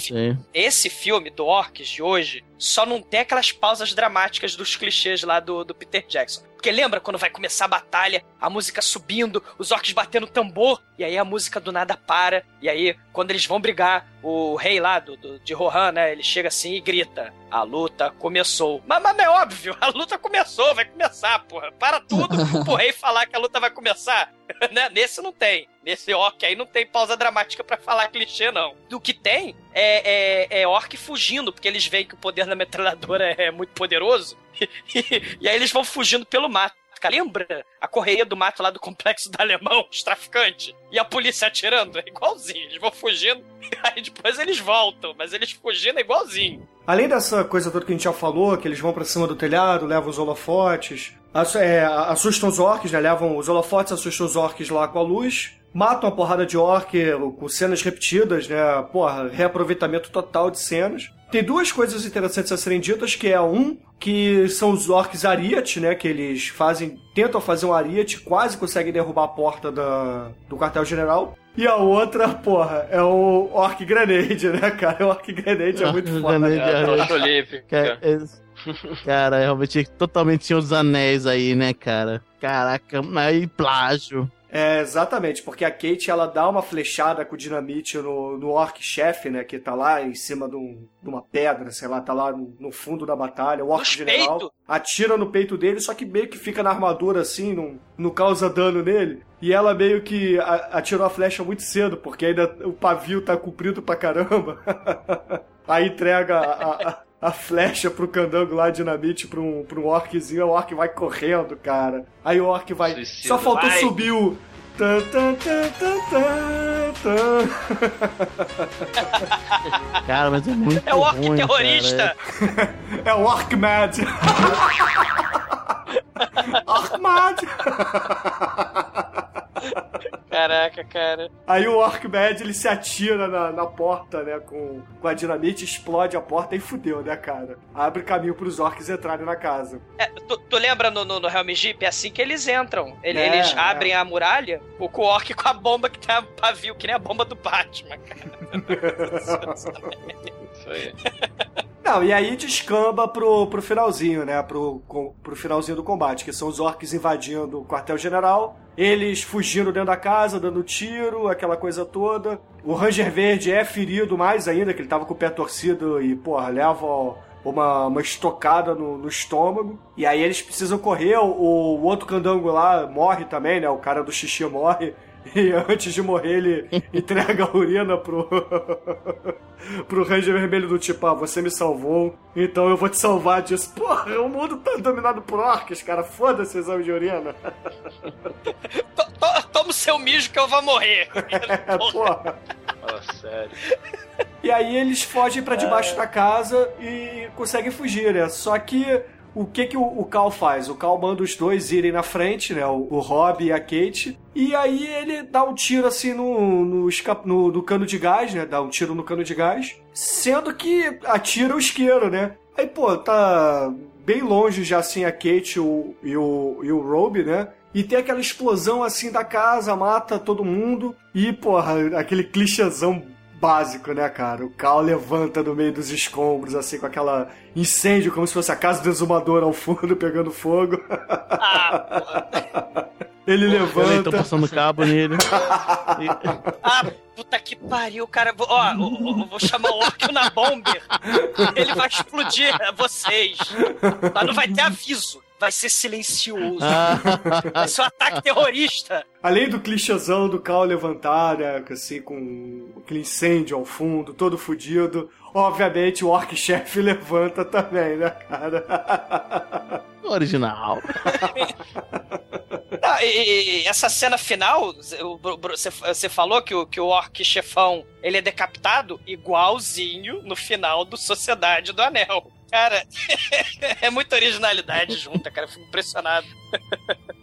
esse filme do Orcs de hoje só não tem aquelas pausas dramáticas dos clichês lá do, do Peter Jackson. Porque lembra quando vai começar a batalha, a música subindo, os orcs batendo tambor, e aí a música do nada para, e aí quando eles vão brigar, o rei lá do, do- de Rohan, né, ele chega assim e grita: A luta começou. Mas, mas não é óbvio, a luta começou, vai começar, porra. Para tudo pro rei falar que a luta vai começar. né? Nesse não tem. Nesse orc aí não tem pausa dramática pra falar clichê, não. Do que tem é, é, é orc fugindo, porque eles veem que o poder da metralhadora é muito poderoso. e aí eles vão fugindo pelo mato. Lembra a correia do mato lá do complexo do alemão, os traficantes? E a polícia atirando? É igualzinho. Eles vão fugindo, aí depois eles voltam, mas eles fugindo é igualzinho. Além dessa coisa toda que a gente já falou, que eles vão pra cima do telhado, levam os holofotes, é, assustam os orcs, né? Levam os holofotes, assustam os orcs lá com a luz, matam a porrada de orc com cenas repetidas, né? Porra, reaproveitamento total de cenas. Tem duas coisas interessantes a serem ditas, que é um, que são os orcs Ariat, né? Que eles fazem, tentam fazer um Ariat, quase conseguem derrubar a porta da, do quartel-general. E a outra, porra, é o Orc Grenade, né, cara? O Orc Grenade é muito foda. Grenade cara. é- é- cara, realmente totalmente Senhor dos Anéis aí, né, cara? Caraca, aí plágio. É, exatamente, porque a Kate ela dá uma flechada com dinamite no, no orc-chefe, né? Que tá lá em cima de, um- de uma pedra, sei lá, tá lá no, no fundo da batalha. O orc-general peitos? atira no peito dele, só que meio que fica na armadura assim, não, não causa dano nele. E ela meio que atirou a flecha muito cedo, porque ainda o pavio tá comprido pra caramba. Aí entrega a, a- a flecha pro candango lá, dinamite, pra um, pra um orczinho, o orc vai correndo, cara. Aí o orc vai. Suicida. Só faltou Vai. subir o. Tan, tan, tan, tan, tan, tan. Cara, mas é muito É o orc ruim, terrorista. cara. É o Orc Mad. Orc Mad. Caraca, cara. Aí o Orc Mad ele se atira na, na porta, né, com, com a dinamite, explode a porta e fudeu, né, cara? Abre caminho pros orcs entrarem na casa. É, tu, tu lembra no, no, no Helm Jeep? É assim que eles entram. Ele- É, eles é. abrem a muralha, o com o orc com a bomba que tem a pavio, que nem a bomba do Batman, cara. Isso aí. Não, e aí descamba pro, pro finalzinho, né? Pro, com- pro finalzinho do combate, que são os orcs invadindo o quartel-general, eles fugindo dentro da casa, dando tiro, aquela coisa toda. O Ranger Verde é ferido mais ainda, que ele tava com o pé torcido e, porra, leva uma, uma estocada no, no estômago. E aí eles precisam correr, o, o outro candango lá morre também, né? O cara do xixi morre. E antes de morrer, ele entrega a urina pro. pro Ranger Vermelho do tipo, ah, você me salvou, então eu vou te salvar disso. Porra, o mundo tá dominado por orcs, cara. Foda-se exame de urina. To- to- Toma o seu mijo que eu vou morrer. É, porra. Fala sério. E aí eles fogem pra debaixo da casa e conseguem fugir, né? Só que o que que o, Cal faz? O Cal manda os dois irem na frente, né? O, Rob e a Kate. E aí ele dá um tiro assim no, no, no, no cano de gás, né? Dá um tiro no cano de gás. Sendo que atira o isqueiro, né? Aí, pô, tá bem longe já assim a Kate o- e o, e o Rob, né? E tem aquela explosão assim da casa, mata todo mundo. E, porra, aquele clichêzão básico, né, cara? O Cal levanta no meio dos escombros, assim, com aquela incêndio, como se fosse a casa do exumador ao fundo pegando fogo. Ele Eles levanta. estão passando cabo nele. Ah, puta que pariu, cara. Vou- Ó, eu vou chamar o Orc na Bomber. Ele vai explodir vocês. Mas não vai ter aviso. Vai ser silencioso. Ah. vai ser um ataque terrorista. Além do clichêzão do Cal levantar, né, assim, com aquele incêndio ao fundo, todo fudido, obviamente o orc-chefe levanta também, né, cara? Original. Não, e, e essa cena final, você falou que o, que o orc chefão ele é decapitado igualzinho no final do Sociedade do Anel. Cara, é muita originalidade junta, cara. Eu fico impressionado.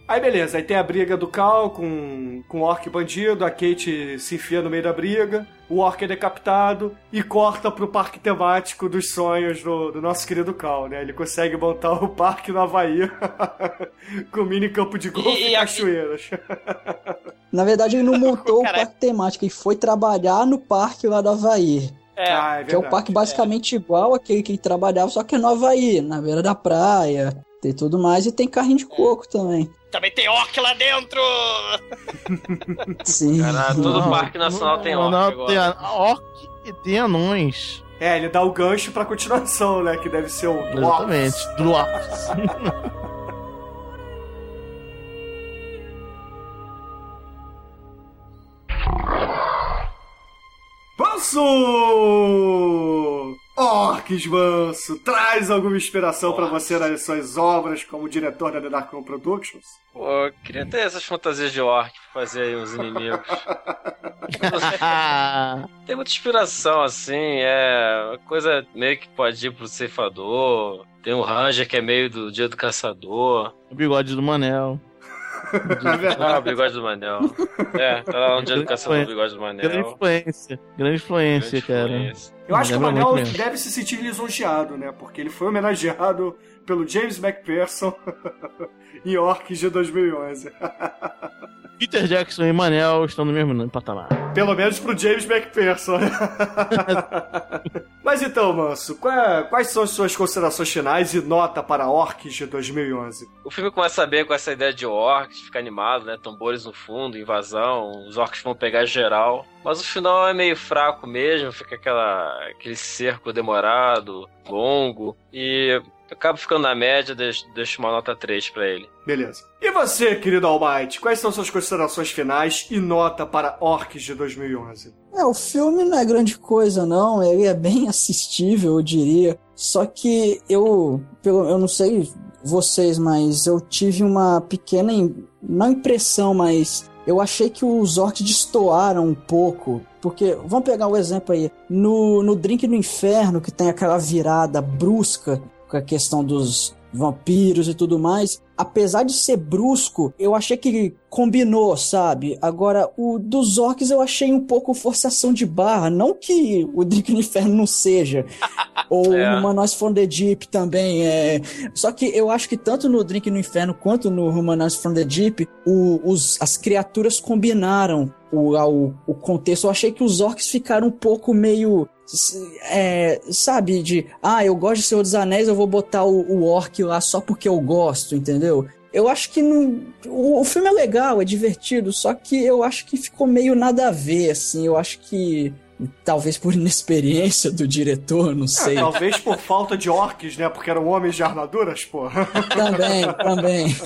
Aí beleza, aí tem a briga do Cal com, com o orc bandido, a Kate se enfia no meio da briga, o orc é decapitado e corta pro parque temático dos sonhos do, do nosso querido Cal, né? Ele consegue montar o parque no Havaí com mini campo de golfe e, E- cachoeiras. Na verdade, ele não montou o parque temático, ele foi trabalhar no parque lá do Havaí. É, Ah, é Que é parque basicamente igual àquele que ele trabalhava, só que é no Havaí, na beira da praia. Tem tudo mais e tem carrinho de coco também. também tem orc lá dentro! Sim. Cara, todo Não, parque nacional tem não, orc não, agora. Tem a- orc e tem anões. É, ele dá o gancho pra continuação, né? Que deve ser o Exatamente. Dwarfs. Manso! Orcs Manso, traz alguma inspiração pra você nas suas obras como diretor da The Darkon Productions? Pô, eu queria ter essas fantasias de orc pra fazer aí os inimigos. Tem muita inspiração, assim, é uma coisa meio que pode ir pro ceifador. Tem um Ranger que é meio do dia do caçador. o bigode do Manel. Ah, o bigode do Manel. É, tá lá dia do caçador, o bigode do Grande Manel. influência. Grande influência, Grande cara. influência. Eu acho que o Manel deve se sentir lisonjeado, né? Porque ele foi homenageado pelo James McPherson em Orcs de 2011. Peter Jackson e Manel estão no mesmo patamar. Pelo menos pro James McPherson. Mas então, Manso, qual- quais são as suas considerações finais e nota para Orcs de 2011? O filme começa bem com essa ideia de orcs, fica animado, né? Tambores no fundo, invasão, os orcs vão pegar geral. Mas o final é meio fraco mesmo, fica aquela, aquele cerco demorado, longo, e acaba ficando na média, deixo, deixo uma nota 3 pra ele. Beleza. E você, querido Almighty, quais são suas considerações finais e nota para Orcs de 2011? É, o filme não é grande coisa, não. Ele é bem assistível, eu diria. Só que eu, pelo, eu não sei vocês, mas eu tive uma pequena, não impressão, mas eu achei que os orcs destoaram um pouco. Porque, vamos pegar o exemplo aí, no, no Drink no Inferno, que tem aquela virada brusca com a questão dos vampiros e tudo mais, apesar de ser brusco, eu achei que combinou, sabe? Agora, o dos orcs eu achei um pouco forçação de barra. Não que o Drink no Inferno não seja. Ou É. o Humanoids from the Deep também é. Só que eu acho que tanto no Drink no Inferno quanto no Humanoids from the Deep, o- os, as criaturas combinaram o, o, o contexto. Eu achei que os orcs ficaram um pouco meio. É, sabe, de ah, eu gosto de Senhor dos Anéis, eu vou botar o, o orc lá só porque eu gosto, entendeu? Eu acho que não. O, o filme é legal, é divertido, só que eu acho que ficou meio nada a ver, assim. Eu acho que. Talvez por inexperiência do diretor, não sei. Talvez por falta de orcs, né? Porque eram homens de armaduras, porra. Também, também.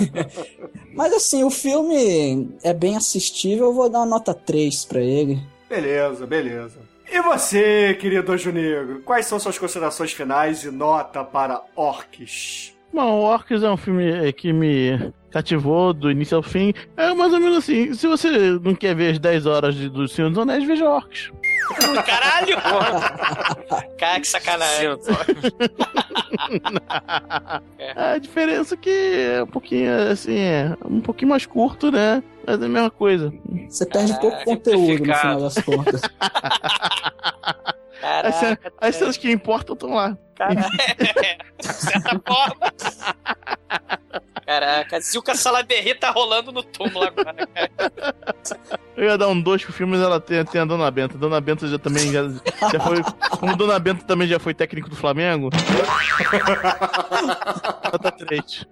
Mas assim, o filme é bem assistível, eu vou dar uma nota 3 pra ele. Beleza, beleza. E você, querido Anjo Negro, quais são suas considerações finais e nota para Orcs? Bom, Orcs é um filme que me cativou do início ao fim. É mais ou menos assim, se você não quer ver as 10 horas de, do Senhor dos Anéis, veja Orcs. Caralho! Cara, que sacanagem. A diferença é que é um pouquinho, assim, é um pouquinho mais curto, né? Mas é a mesma coisa. Você perde Caraca, pouco conteúdo no final das contas. As, cenas- Caraca, as cenas que importam estão lá. Caraca, de certa forma. Caraca, Zilka Salaberry tá rolando no túmulo agora, cara. Eu ia dar um 2 pro filme, mas ela tem, tem a Dona Benta. Dona Benta já também já, já foi. Como Dona Benta também já foi técnico do Flamengo. Nota 3.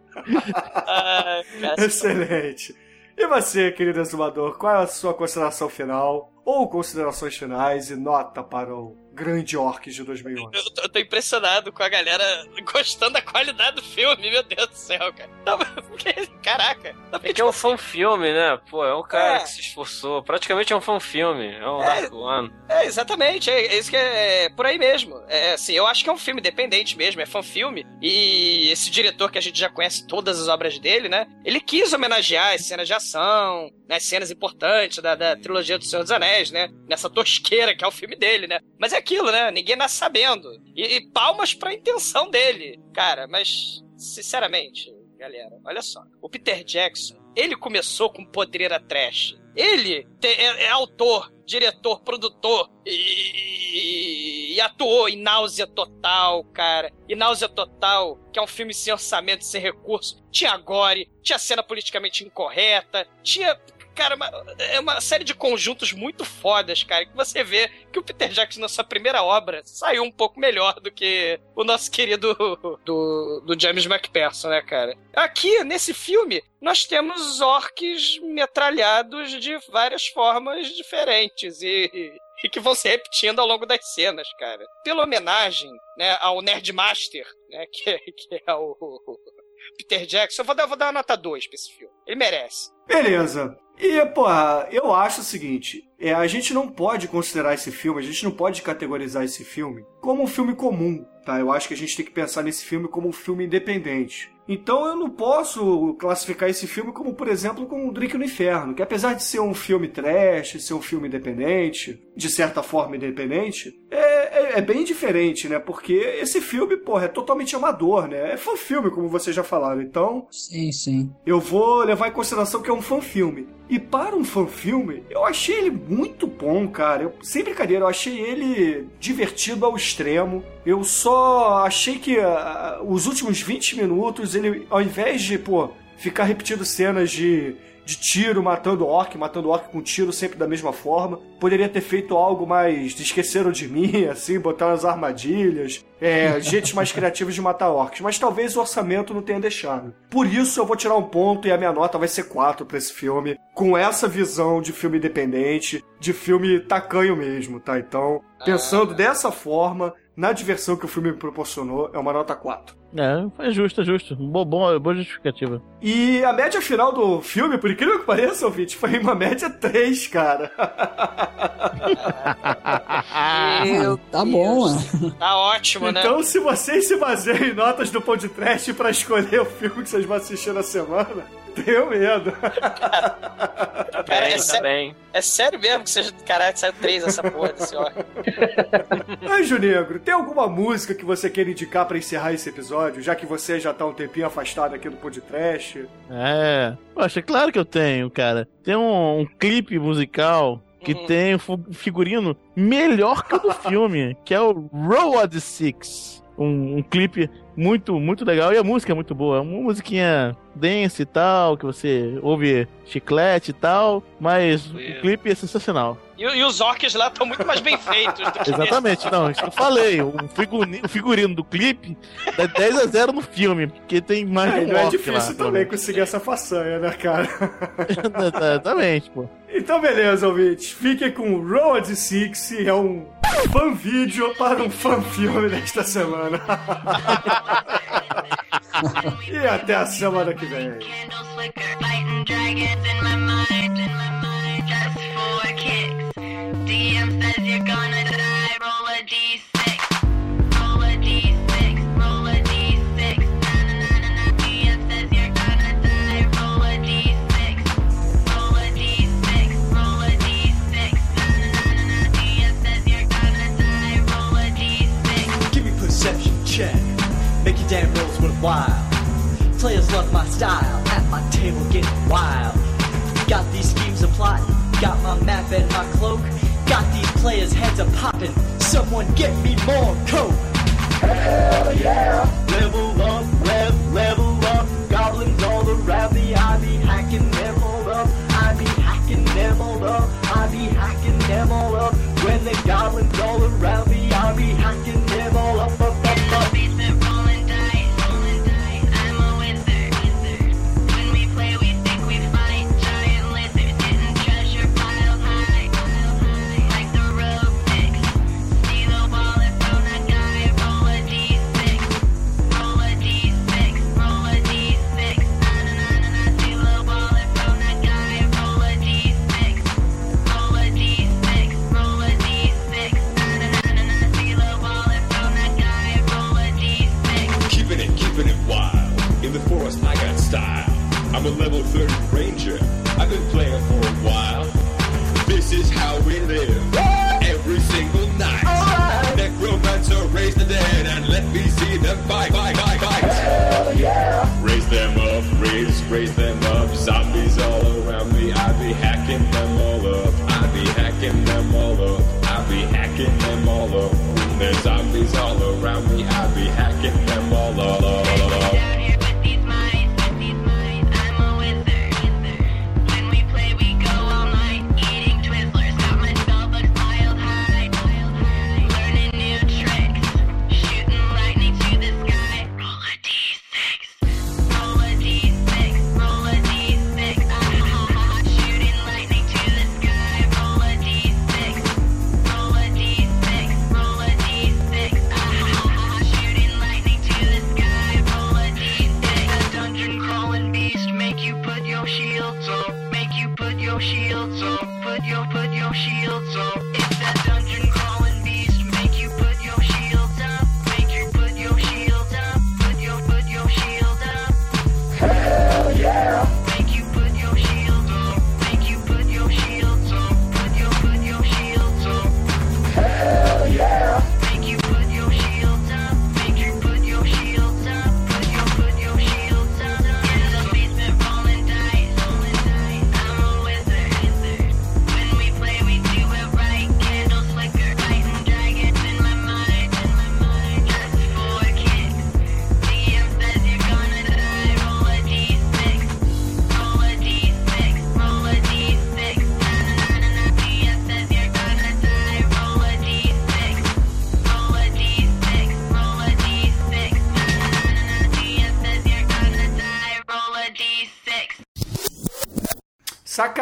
Ai, cara. Excelente. E você, querido exumador, qual é a sua consideração final ou considerações finais e nota para o grande Orcs de 2011. Eu tô, eu tô impressionado com a galera gostando da qualidade do filme, meu Deus do céu, cara. Não, porque- Caraca. Não, É que é um fã-filme, né? Pô, é um cara É. que se esforçou. Praticamente é um fã-filme. É um É. Dark One. É, exatamente, é, é isso que é, é por aí mesmo. É assim, eu acho que é um filme independente mesmo, é fã-filme. E esse diretor que a gente já conhece todas as obras dele, né? Ele quis homenagear as cenas de ação, né, as cenas importantes da, da trilogia do Senhor dos Anéis, né? Nessa tosqueira que é o filme dele, né? Mas é aquilo, né? Ninguém nasce sabendo. E, e palmas pra intenção dele. Cara, mas, sinceramente, galera, olha só. O Peter Jackson, ele começou com podreira trash. Ele te- é, é autor, diretor, produtor e, e atuou em Náusea Total, cara. E Náusea Total, que é um filme sem orçamento, sem recurso. Tinha gore, tinha cena politicamente incorreta, tinha. Cara, uma- é uma série de conjuntos muito fodas, cara, que você vê que o Peter Jackson, na sua primeira obra, saiu um pouco melhor do que o nosso querido do, do James McPherson, né, cara? Aqui, nesse filme, nós temos orcs metralhados de várias formas diferentes e, e que vão se repetindo ao longo das cenas, cara. Pela homenagem, né, ao Nerdmaster, né, que, é- que é o Peter Jackson, eu vou dar, vou dar uma nota 2 pra esse filme. Ele merece. Beleza. E, porra, eu acho o seguinte: é, a gente não pode considerar esse filme, a gente não pode categorizar esse filme como um filme comum, tá? Eu acho que a gente tem que pensar nesse filme como um filme independente. Então eu não posso classificar esse filme como, por exemplo, como um Drink no Inferno, que apesar de ser um filme trash, ser um filme independente, de certa forma independente, é, é, bem diferente, né? Porque esse filme, porra, é totalmente amador, né? É fã-filme, como vocês já falaram. Então, Sim, sim. eu vou levar em consideração que é um fã-filme. E para um fã-filme, eu achei ele muito bom, cara. Eu, sem brincadeira, eu achei ele divertido ao extremo. Eu só achei que ah, os últimos 20 minutos, ele, ao invés de, pô, ficar repetindo cenas de, de tiro, matando orc, matando orc com tiro sempre da mesma forma, poderia ter feito algo mais de esqueceram de mim, assim, botar umas armadilhas, é, jeitos mais criativos de matar orcs. Mas talvez o orçamento não tenha deixado. Por isso eu vou tirar um ponto e a minha nota vai ser 4 pra esse filme, com essa visão de filme independente, de filme tacanho mesmo, tá? Então, pensando dessa forma, na diversão que o filme me proporcionou, é uma nota 4. É, é justo, é justo. Bom, bom, boa justificativa. E a média final do filme, por incrível que pareça, ouvinte, foi uma média 3, cara. Meu tá bom, mano. Tá ótimo, né? Então, se vocês se baseiam em notas do podcast pra escolher o filme que vocês vão assistir na semana, tenham medo. Cara, é, Bem, tá sé- bem. é sério mesmo que você. Caralho, saiu três essa porra desse orc. Anjo Negro, tem alguma música que você queira indicar pra encerrar esse episódio, já que você já tá um tempinho afastado aqui do podcast? É. Poxa, claro que eu tenho, cara. Tem um, um clipe musical que Uhum. tem um figurino melhor que o do filme, que é o Road Six. Um, um clipe muito, muito legal. E a música é muito boa. Uma musiquinha dance e tal, que você ouve chiclete e tal. Mas o clipe é sensacional. E, e os orcs lá estão muito mais bem feitos do que Exatamente, não, isso que eu falei. O figurino, o figurino do clipe dá 10 a 0 no filme, porque tem mais É, um não é difícil lá, também conseguir essa façanha, né, cara? Exatamente, pô. Então, beleza, ouvintes. Fiquem com Road Six, é um fan vídeo para um fan filme desta semana. e até a semana que vem. Got these schemes applied. Got my map and my cloak. Got these players' heads a popping. Someone get me more coke. Hell yeah! Level up, lev, level up. Goblins all around me. I be hacking them all up. I be hacking them all up. I be hacking them all up. When the goblins all around me, I be hacking I'm a level 30 ranger. I've been playing for a while. This is how we live. Every single night. Right. Necromancer, raise the dead and let me see them fight, fight, fight, fight. Hell yeah. Raise them up, raise, raise them up. Zombies all around me. I be hacking them all up. I be hacking them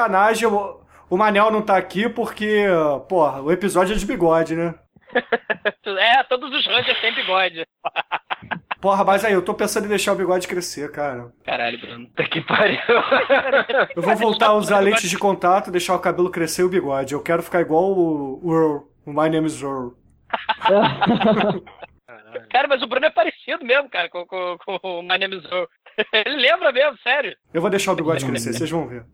sacanagem, o, o Manel não tá aqui porque, porra, o episódio é de bigode, né? é, todos os Rangers têm bigode. Porra, mas aí, eu tô pensando em deixar o bigode crescer, cara. Caralho, Bruno. Tá que pariu. Eu vou voltar a usar lentes de contato, deixar o cabelo crescer e o bigode. Eu quero ficar igual o, Earl, o My Name is Earl. Cara, mas o Bruno é parecido mesmo, cara, com, com, com o My Name is Earl. Ele lembra mesmo, sério. Eu vou deixar o bigode crescer, vocês vão ver.